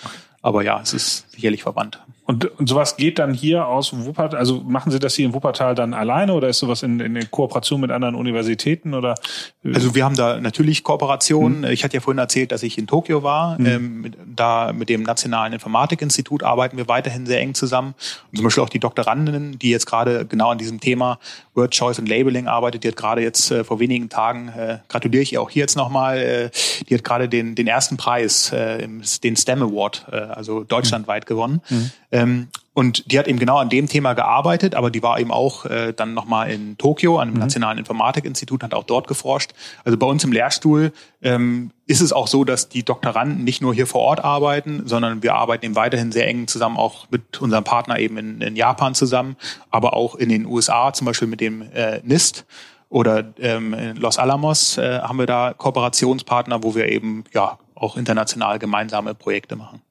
Aber ja, es ist sicherlich verwandt. Und, und sowas geht dann hier aus Wuppertal, also machen Sie das hier in Wuppertal dann alleine oder ist sowas in, in, Kooperation mit anderen Universitäten oder? Also wir haben da natürlich Kooperationen. Hm. Ich hatte ja vorhin erzählt, dass ich in Tokio war. Hm. Ähm, mit, da mit dem Nationalen Informatikinstitut arbeiten wir weiterhin sehr eng zusammen. Und zum Beispiel auch die Doktorandin, die jetzt gerade genau an diesem Thema Word Choice und Labeling arbeitet, die hat gerade jetzt äh, vor wenigen Tagen, äh, gratuliere ich ihr auch hier jetzt nochmal, äh, die hat gerade den, den ersten Preis, äh, den STEM Award, äh, also deutschlandweit gewonnen. Mhm. Ähm, und die hat eben genau an dem Thema gearbeitet, aber die war eben auch äh, dann nochmal in Tokio an einem mhm. Nationalen Informatikinstitut, hat auch dort geforscht. Also bei uns im Lehrstuhl ähm, ist es auch so, dass die Doktoranden nicht nur hier vor Ort arbeiten, sondern wir arbeiten eben weiterhin sehr eng zusammen, auch mit unserem Partner eben in, in Japan zusammen, aber auch in den USA, zum Beispiel mit dem äh, NIST oder ähm, in Los Alamos äh, haben wir da Kooperationspartner, wo wir eben ja auch international gemeinsame Projekte machen.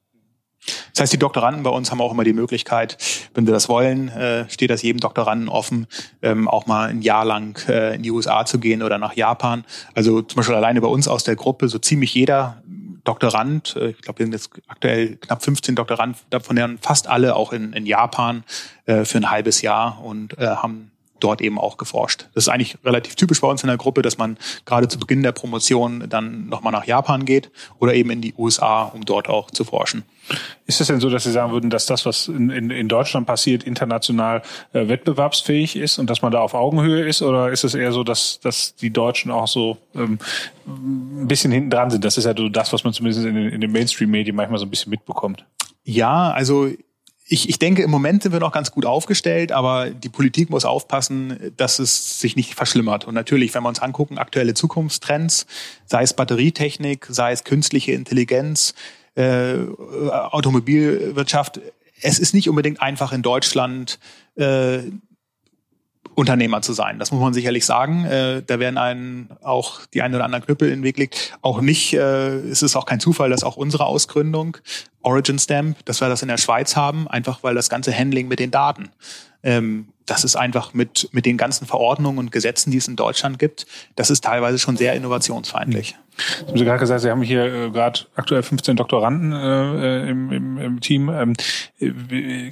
Das heißt, die Doktoranden bei uns haben auch immer die Möglichkeit, wenn sie das wollen, äh, steht das jedem Doktoranden offen, ähm, auch mal ein Jahr lang äh, in die USA zu gehen oder nach Japan. Also zum Beispiel alleine bei uns aus der Gruppe, so ziemlich jeder Doktorand, äh, ich glaube, wir sind jetzt aktuell knapp 15 Doktoranden, davon fast alle auch in, in Japan äh, für ein halbes Jahr und äh, haben dort eben auch geforscht. Das ist eigentlich relativ typisch bei uns in der Gruppe, dass man gerade zu Beginn der Promotion dann nochmal nach Japan geht oder eben in die USA, um dort auch zu forschen. Ist es denn so, dass Sie sagen würden, dass das, was in, in, in Deutschland passiert, international äh, wettbewerbsfähig ist und dass man da auf Augenhöhe ist? Oder ist es eher so, dass, dass die Deutschen auch so ähm, ein bisschen hinten dran sind? Das ist ja so das, was man zumindest in in den Mainstream-Medien manchmal so ein bisschen mitbekommt. Ja, also ich, ich denke, im Moment sind wir noch ganz gut aufgestellt, aber die Politik muss aufpassen, dass es sich nicht verschlimmert. Und natürlich, wenn wir uns angucken, aktuelle Zukunftstrends, sei es Batterietechnik, sei es künstliche Intelligenz, äh, Automobilwirtschaft, es ist nicht unbedingt einfach in Deutschland äh, Unternehmer zu sein. Das muss man sicherlich sagen. Äh, da werden einen auch die ein oder anderen Knüppel in den Weg legt. Auch nicht, äh, es ist auch kein Zufall, dass auch unsere Ausgründung Origin Stamp, dass wir das in der Schweiz haben, einfach weil das ganze Handling mit den Daten ähm, das ist einfach mit, mit den ganzen Verordnungen und Gesetzen, die es in Deutschland gibt, das ist teilweise schon sehr innovationsfeindlich. Sie haben gerade gesagt, Sie haben hier äh, gerade aktuell 15 Doktoranden äh, im, im, im Team. Ähm, äh,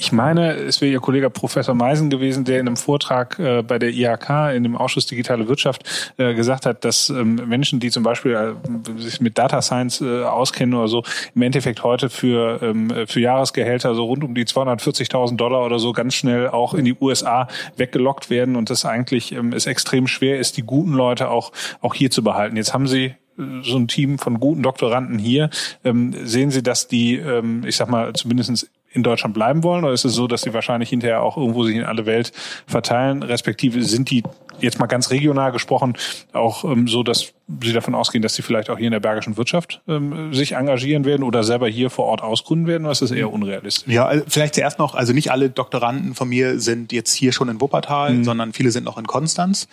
ich meine, es wäre Ihr Kollege Professor Meisen gewesen, der in einem Vortrag äh, bei der IHK in dem Ausschuss Digitale Wirtschaft äh, gesagt hat, dass ähm, Menschen, die zum Beispiel äh, sich mit Data Science äh, auskennen oder so, im Endeffekt heute für, ähm, für Jahresgehälter so rund um die 240.000 Dollar oder so ganz schnell auch in die USA weggelockt werden und das eigentlich ähm, es extrem schwer ist, die guten Leute auch, auch hier zu behalten. Jetzt haben Sie äh, so ein Team von guten Doktoranden hier. Ähm, sehen Sie, dass die, ähm, ich sag mal, zumindestens in Deutschland bleiben wollen? Oder ist es so, dass sie wahrscheinlich hinterher auch irgendwo sich in alle Welt verteilen? Respektive sind die jetzt mal ganz regional gesprochen auch ähm, so, dass Sie davon ausgehen, dass Sie vielleicht auch hier in der bergischen Wirtschaft ähm, sich engagieren werden oder selber hier vor Ort ausgründen werden? Oder ist das eher unrealistisch? Ja, also vielleicht zuerst noch, also nicht alle Doktoranden von mir sind jetzt hier schon in Wuppertal, mhm. sondern viele sind noch in Konstanz.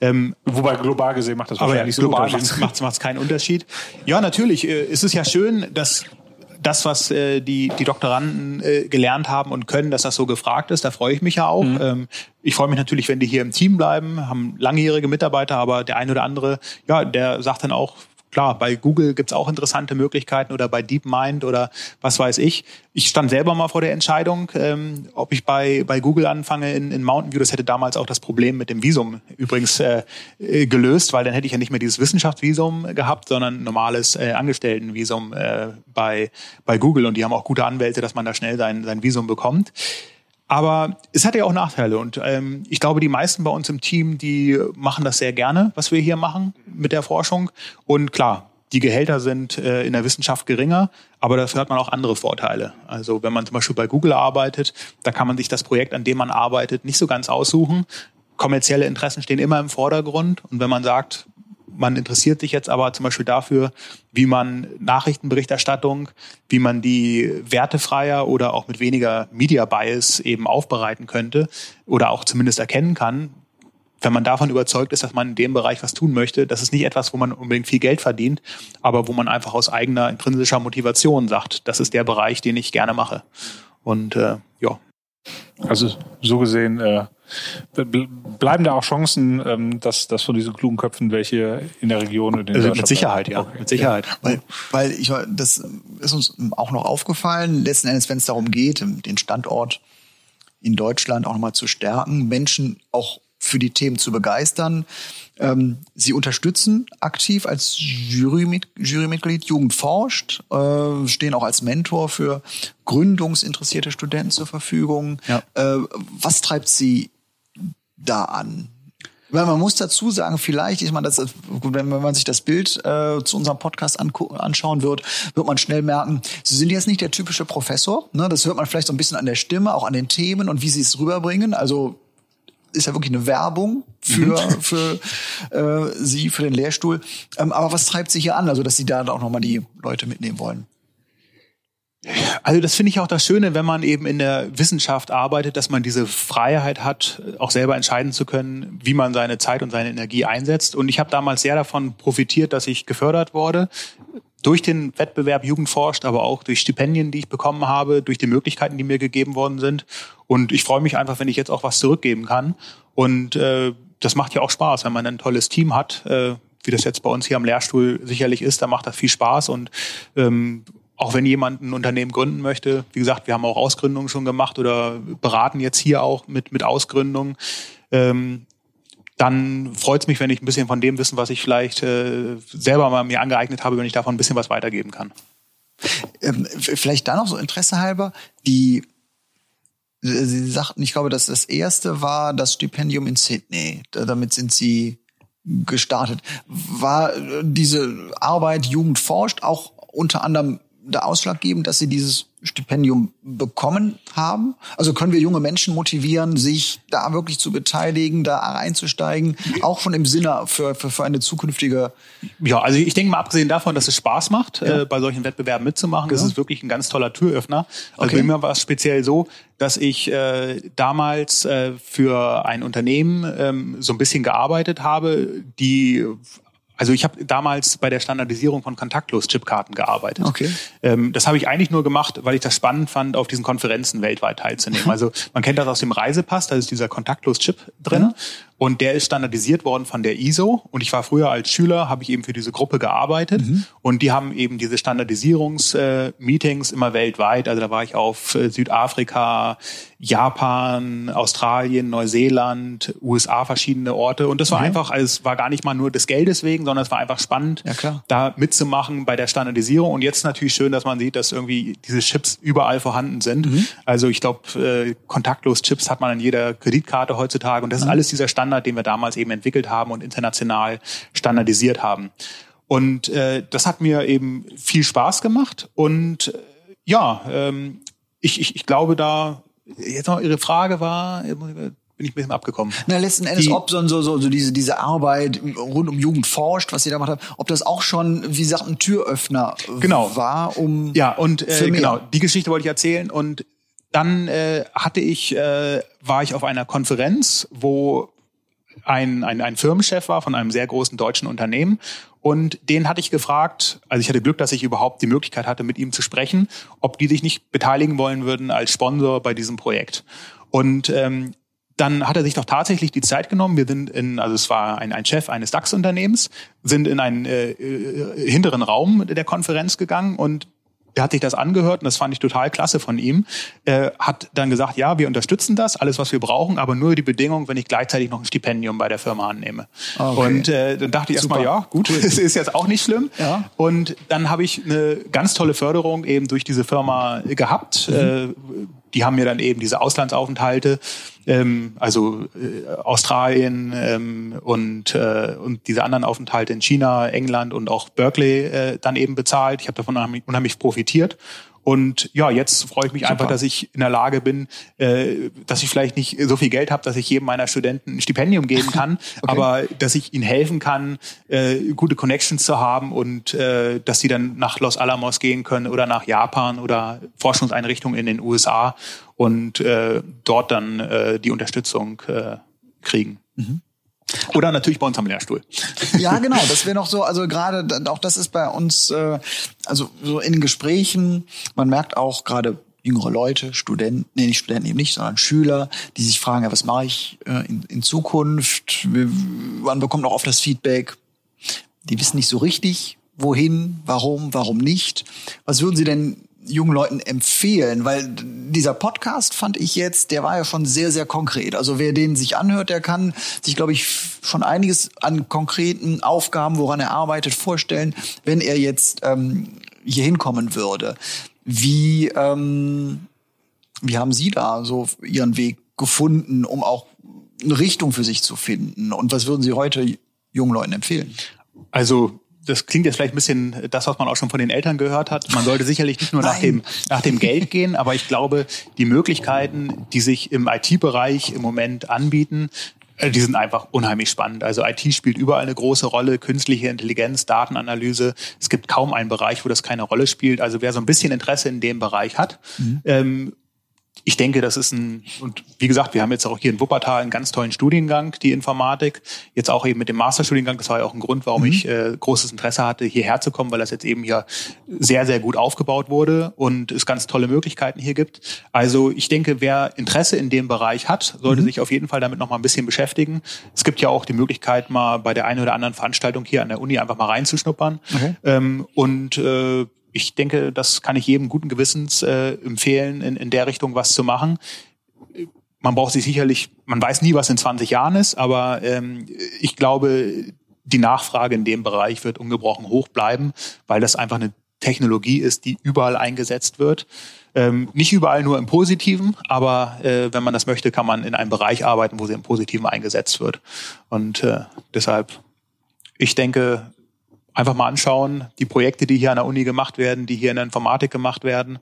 Ähm, Wobei global gesehen macht das wahrscheinlich ja, global macht es keinen Unterschied. Ja, natürlich äh, ist es ja schön, dass das, was äh, die, die Doktoranden äh, gelernt haben und können, dass das so gefragt ist. Da freue ich mich ja auch. Mhm. Ähm, ich freue mich natürlich, wenn die hier im Team bleiben, haben langjährige Mitarbeiter, aber der eine oder andere, ja, der sagt dann auch, klar, bei Google gibt's auch interessante Möglichkeiten oder bei DeepMind oder was weiß ich. Ich stand selber mal vor der Entscheidung, ähm, ob ich bei, bei Google anfange in, in Mountain View. Das hätte damals auch das Problem mit dem Visum übrigens äh, äh, gelöst, weil dann hätte ich ja nicht mehr dieses Wissenschaftsvisum gehabt, sondern normales äh, Angestelltenvisum äh, bei, bei Google. Und die haben auch gute Anwälte, dass man da schnell sein, sein Visum bekommt. Aber es hat ja auch Nachteile und ähm, ich glaube, die meisten bei uns im Team, die machen das sehr gerne, was wir hier machen mit der Forschung. Und klar, die Gehälter sind äh, in der Wissenschaft geringer, aber dafür hat man auch andere Vorteile. Also wenn man zum Beispiel bei Google arbeitet, da kann man sich das Projekt, an dem man arbeitet, nicht so ganz aussuchen. Kommerzielle Interessen stehen immer im Vordergrund. Und wenn man sagt, man interessiert sich jetzt aber zum Beispiel dafür, wie man Nachrichtenberichterstattung, wie man die wertefreier oder auch mit weniger Media Bias eben aufbereiten könnte oder auch zumindest erkennen kann. Wenn man davon überzeugt ist, dass man in dem Bereich was tun möchte, das ist nicht etwas, wo man unbedingt viel Geld verdient, aber wo man einfach aus eigener intrinsischer Motivation sagt, das ist der Bereich, den ich gerne mache. Und äh, ja. Also so gesehen äh, bleiben da auch Chancen, ähm, dass, dass von diesen klugen Köpfen welche in der Region in den also Mit Sicherheit, ja. Okay. Mit Sicherheit. Ja. Weil, weil ich, das ist uns auch noch aufgefallen, letzten Endes, wenn es darum geht, den Standort in Deutschland auch nochmal zu stärken, Menschen auch für die Themen zu begeistern. Ähm, sie unterstützen aktiv als Jurymitglied, Jurymitglied Jugend forscht, äh, stehen auch als Mentor für gründungsinteressierte Studenten zur Verfügung. Ja. Äh, was treibt sie da an? Weil man muss dazu sagen, vielleicht, ich meine, das, wenn man sich das Bild äh, zu unserem Podcast anschauen wird, wird man schnell merken, Sie sind jetzt nicht der typische Professor. Ne? Das hört man vielleicht so ein bisschen an der Stimme, auch an den Themen und wie Sie es rüberbringen. Also ist ja wirklich eine Werbung für, mhm. für äh, Sie, für den Lehrstuhl. Ähm, aber was treibt Sie hier an? Also, dass Sie da auch nochmal die Leute mitnehmen wollen? Also das finde ich auch das Schöne, wenn man eben in der Wissenschaft arbeitet, dass man diese Freiheit hat, auch selber entscheiden zu können, wie man seine Zeit und seine Energie einsetzt. Und ich habe damals sehr davon profitiert, dass ich gefördert wurde durch den Wettbewerb Jugend forscht, aber auch durch Stipendien, die ich bekommen habe, durch die Möglichkeiten, die mir gegeben worden sind. Und ich freue mich einfach, wenn ich jetzt auch was zurückgeben kann. Und äh, das macht ja auch Spaß, wenn man ein tolles Team hat, äh, wie das jetzt bei uns hier am Lehrstuhl sicherlich ist, da macht das viel Spaß und ähm, auch wenn jemand ein Unternehmen gründen möchte, wie gesagt, wir haben auch Ausgründungen schon gemacht oder beraten jetzt hier auch mit, mit Ausgründungen, ähm, dann freut es mich, wenn ich ein bisschen von dem Wissen, was ich vielleicht äh, selber mal mir angeeignet habe, wenn ich davon ein bisschen was weitergeben kann. Ähm, vielleicht da noch so Interesse halber, die Sie sagten, ich glaube, dass das erste war das Stipendium in Sydney. Damit sind Sie gestartet. War diese Arbeit Jugend forscht auch unter anderem da ausschlaggebend, dass Sie dieses Stipendium bekommen haben? Also können wir junge Menschen motivieren, sich da wirklich zu beteiligen, da einzusteigen, auch schon im Sinne für, für, für eine zukünftige. Ja, also ich denke mal, abgesehen davon, dass es Spaß macht, ja. äh, bei solchen Wettbewerben mitzumachen, das ist wirklich ein ganz toller Türöffner. Also okay. bei mir war es speziell so, dass ich äh, damals äh, für ein Unternehmen ähm, so ein bisschen gearbeitet habe, die also ich habe damals bei der Standardisierung von Kontaktlos-Chipkarten gearbeitet. Okay. Ähm, das habe ich eigentlich nur gemacht, weil ich das spannend fand, auf diesen Konferenzen weltweit teilzunehmen. Also man kennt das aus dem Reisepass, da ist dieser Kontaktlos-Chip drin. Ja. Und der ist standardisiert worden von der ISO. Und ich war früher als Schüler, habe ich eben für diese Gruppe gearbeitet. Mhm. Und die haben eben diese Standardisierungsmeetings äh, immer weltweit. Also da war ich auf äh, Südafrika, Japan, Australien, Neuseeland, USA, verschiedene Orte. Und das war mhm. einfach, also es war gar nicht mal nur des Geldes wegen, sondern es war einfach spannend, ja, da mitzumachen bei der Standardisierung. Und jetzt natürlich schön, dass man sieht, dass irgendwie diese Chips überall vorhanden sind. Mhm. Also ich glaube, äh, kontaktlos Chips hat man an jeder Kreditkarte heutzutage. Und das ist mhm. alles dieser Standard Standard, den wir damals eben entwickelt haben und international standardisiert haben. Und äh, das hat mir eben viel Spaß gemacht. Und äh, ja, ähm, ich, ich, ich glaube da, jetzt noch Ihre Frage war, bin ich ein bisschen abgekommen. Na, letzten Endes, die, ob so, so, so, so diese, diese Arbeit rund um Jugend forscht, was Sie da gemacht haben, ob das auch schon, wie gesagt, ein Türöffner genau. war, um. Ja, und äh, genau, die Geschichte wollte ich erzählen. Und dann äh, hatte ich, äh, war ich auf einer Konferenz, wo ein, ein, ein Firmenchef war von einem sehr großen deutschen Unternehmen. Und den hatte ich gefragt, also ich hatte Glück, dass ich überhaupt die Möglichkeit hatte, mit ihm zu sprechen, ob die sich nicht beteiligen wollen würden als Sponsor bei diesem Projekt. Und ähm, dann hat er sich doch tatsächlich die Zeit genommen. Wir sind in, also es war ein, ein Chef eines DAX-Unternehmens, sind in einen äh, äh, hinteren Raum der Konferenz gegangen und der hat sich das angehört und das fand ich total klasse von ihm. Er hat dann gesagt, ja, wir unterstützen das, alles, was wir brauchen, aber nur die Bedingung, wenn ich gleichzeitig noch ein Stipendium bei der Firma annehme. Okay. Und äh, dann dachte ich erstmal, ja, gut, es ist jetzt auch nicht schlimm. Ja. Und dann habe ich eine ganz tolle Förderung eben durch diese Firma gehabt. Mhm. Äh, die haben mir dann eben diese Auslandsaufenthalte, ähm, also äh, Australien ähm, und, äh, und diese anderen Aufenthalte in China, England und auch Berkeley äh, dann eben bezahlt. Ich habe davon unheimlich, unheimlich profitiert und ja, jetzt freue ich mich Super. einfach, dass ich in der Lage bin, äh, dass ich vielleicht nicht so viel Geld habe, dass ich jedem meiner Studenten ein Stipendium geben kann, okay. aber dass ich ihnen helfen kann, äh, gute Connections zu haben und äh, dass sie dann nach Los Alamos gehen können oder nach Japan oder Forschungseinrichtungen in den USA und äh, dort dann äh, die Unterstützung äh, kriegen. Mhm. Oder natürlich bei uns am Lehrstuhl. Ja, genau. Das wäre noch so, also gerade auch das ist bei uns, äh, also so in Gesprächen, man merkt auch gerade jüngere Leute, Studenten, nee, nicht Studenten eben nicht, sondern Schüler, die sich fragen, ja, was mache ich äh, in, in Zukunft? Man bekommt auch oft das Feedback, die wissen nicht so richtig, wohin, warum, warum nicht. Was würden Sie denn jungen Leuten empfehlen? Weil dieser Podcast fand ich jetzt, der war ja schon sehr, sehr konkret. Also wer den sich anhört, der kann sich, glaube ich, schon einiges an konkreten Aufgaben, woran er arbeitet, vorstellen, wenn er jetzt ähm, hier hinkommen würde. Wie, ähm, wie haben Sie da so Ihren Weg gefunden, um auch eine Richtung für sich zu finden? Und was würden Sie heute jungen Leuten empfehlen? Also das klingt jetzt vielleicht ein bisschen das, was man auch schon von den Eltern gehört hat. Man sollte sicherlich nicht nur nach dem, nach dem Geld gehen, aber ich glaube, die Möglichkeiten, die sich im IT-Bereich im Moment anbieten, äh, die sind einfach unheimlich spannend. Also IT spielt überall eine große Rolle, künstliche Intelligenz, Datenanalyse. Es gibt kaum einen Bereich, wo das keine Rolle spielt. Also wer so ein bisschen Interesse in dem Bereich hat, mhm. ähm, ich denke, das ist ein, und wie gesagt, wir haben jetzt auch hier in Wuppertal einen ganz tollen Studiengang, die Informatik. Jetzt auch eben mit dem Masterstudiengang. Das war ja auch ein Grund, warum mhm. ich äh, großes Interesse hatte, hierher zu kommen, weil das jetzt eben hier sehr, sehr gut aufgebaut wurde und es ganz tolle Möglichkeiten hier gibt. Also ich denke, wer Interesse in dem Bereich hat, sollte mhm. sich auf jeden Fall damit noch mal ein bisschen beschäftigen. Es gibt ja auch die Möglichkeit, mal bei der einen oder anderen Veranstaltung hier an der Uni einfach mal reinzuschnuppern. Okay. Ähm, und äh, ich denke, das kann ich jedem guten Gewissens äh, empfehlen, in, in der Richtung was zu machen. Man braucht sich sicherlich, man weiß nie, was in 20 Jahren ist, aber ähm, ich glaube, die Nachfrage in dem Bereich wird ungebrochen hoch bleiben, weil das einfach eine Technologie ist, die überall eingesetzt wird. Ähm, nicht überall nur im Positiven, aber äh, wenn man das möchte, kann man in einem Bereich arbeiten, wo sie im Positiven eingesetzt wird. Und äh, deshalb, ich denke, einfach mal anschauen, die Projekte, die hier an der Uni gemacht werden, die hier in der Informatik gemacht werden.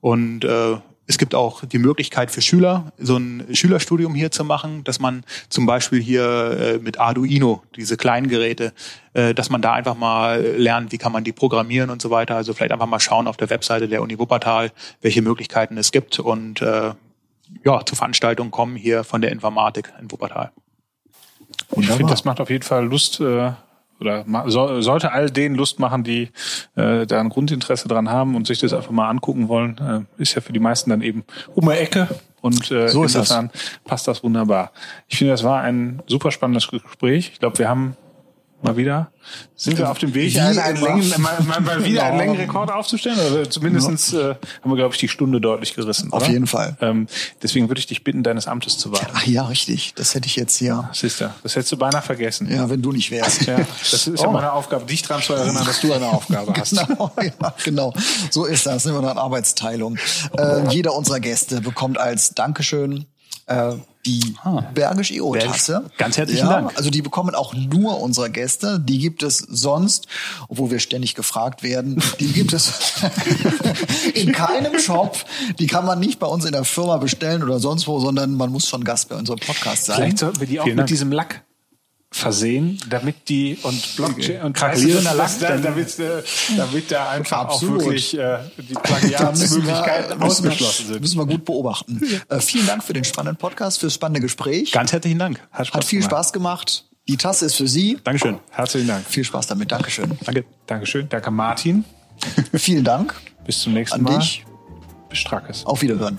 Und äh, es gibt auch die Möglichkeit für Schüler, so ein Schülerstudium hier zu machen, dass man zum Beispiel hier äh, mit Arduino, diese kleinen Geräte, äh, dass man da einfach mal lernt, wie kann man die programmieren und so weiter. Also vielleicht einfach mal schauen auf der Webseite der Uni Wuppertal, welche Möglichkeiten es gibt und äh, ja, zu Veranstaltungen kommen hier von der Informatik in Wuppertal. Ich finde, das macht auf jeden Fall Lust, äh, oder so, sollte all denen Lust machen, die äh, da ein Grundinteresse dran haben und sich das einfach mal angucken wollen. Äh, ist ja für die meisten dann eben um die Ecke und äh, so insofern das. passt das wunderbar. Ich finde, das war ein super spannendes Gespräch. Ich glaube, wir haben mal wieder sind wir auf dem Weg, einen, einen Längen, mal, mal wieder einen Längenrekord aufzustellen? Oder zumindestens äh, haben wir, glaube ich, die Stunde deutlich gerissen. Auf oder? jeden Fall. Ähm, deswegen würde ich dich bitten, deines Amtes zu warten. Ach ja, richtig. Das hätte ich jetzt hier. Siehst du, das hättest du beinahe vergessen. Ja, wenn du nicht wärst. Ja, das ist Oh. ja meine Aufgabe, dich daran zu erinnern, dass du eine Aufgabe hast. Genau, ja, genau. So ist das. Nehmen wir eine Arbeitsteilung. Äh, jeder unserer Gäste bekommt als Dankeschön äh, die Bergisch EO-Tasse. Bergisch. Ganz herzlichen ja, Dank. Also die bekommen auch nur unsere Gäste. Die gibt es sonst, obwohl wir ständig gefragt werden, die gibt es in keinem Shop. Die kann man nicht bei uns in der Firma bestellen oder sonst wo, sondern man muss schon Gast bei unserem Podcast sein. Vielleicht sollten wir die auch Vielen mit Dank. diesem Lack versehen, damit die und Blockchain und dass da- damit, äh, damit da einfach auch wirklich äh, die Plagiatsmöglichkeiten ausgeschlossen sind. müssen wir gut beobachten. Äh, vielen Dank für den spannenden Podcast, fürs spannende Gespräch. Ganz herzlichen Dank. Hat viel Spaß gemacht. Die Tasse ist für Sie. Dankeschön. Herzlichen Dank. Viel Spaß damit. Dankeschön. Danke. Dankeschön. Danke Martin. Vielen Dank Bis zum nächsten an Mal. dich. Bis Strackes. Auf Wiederhören.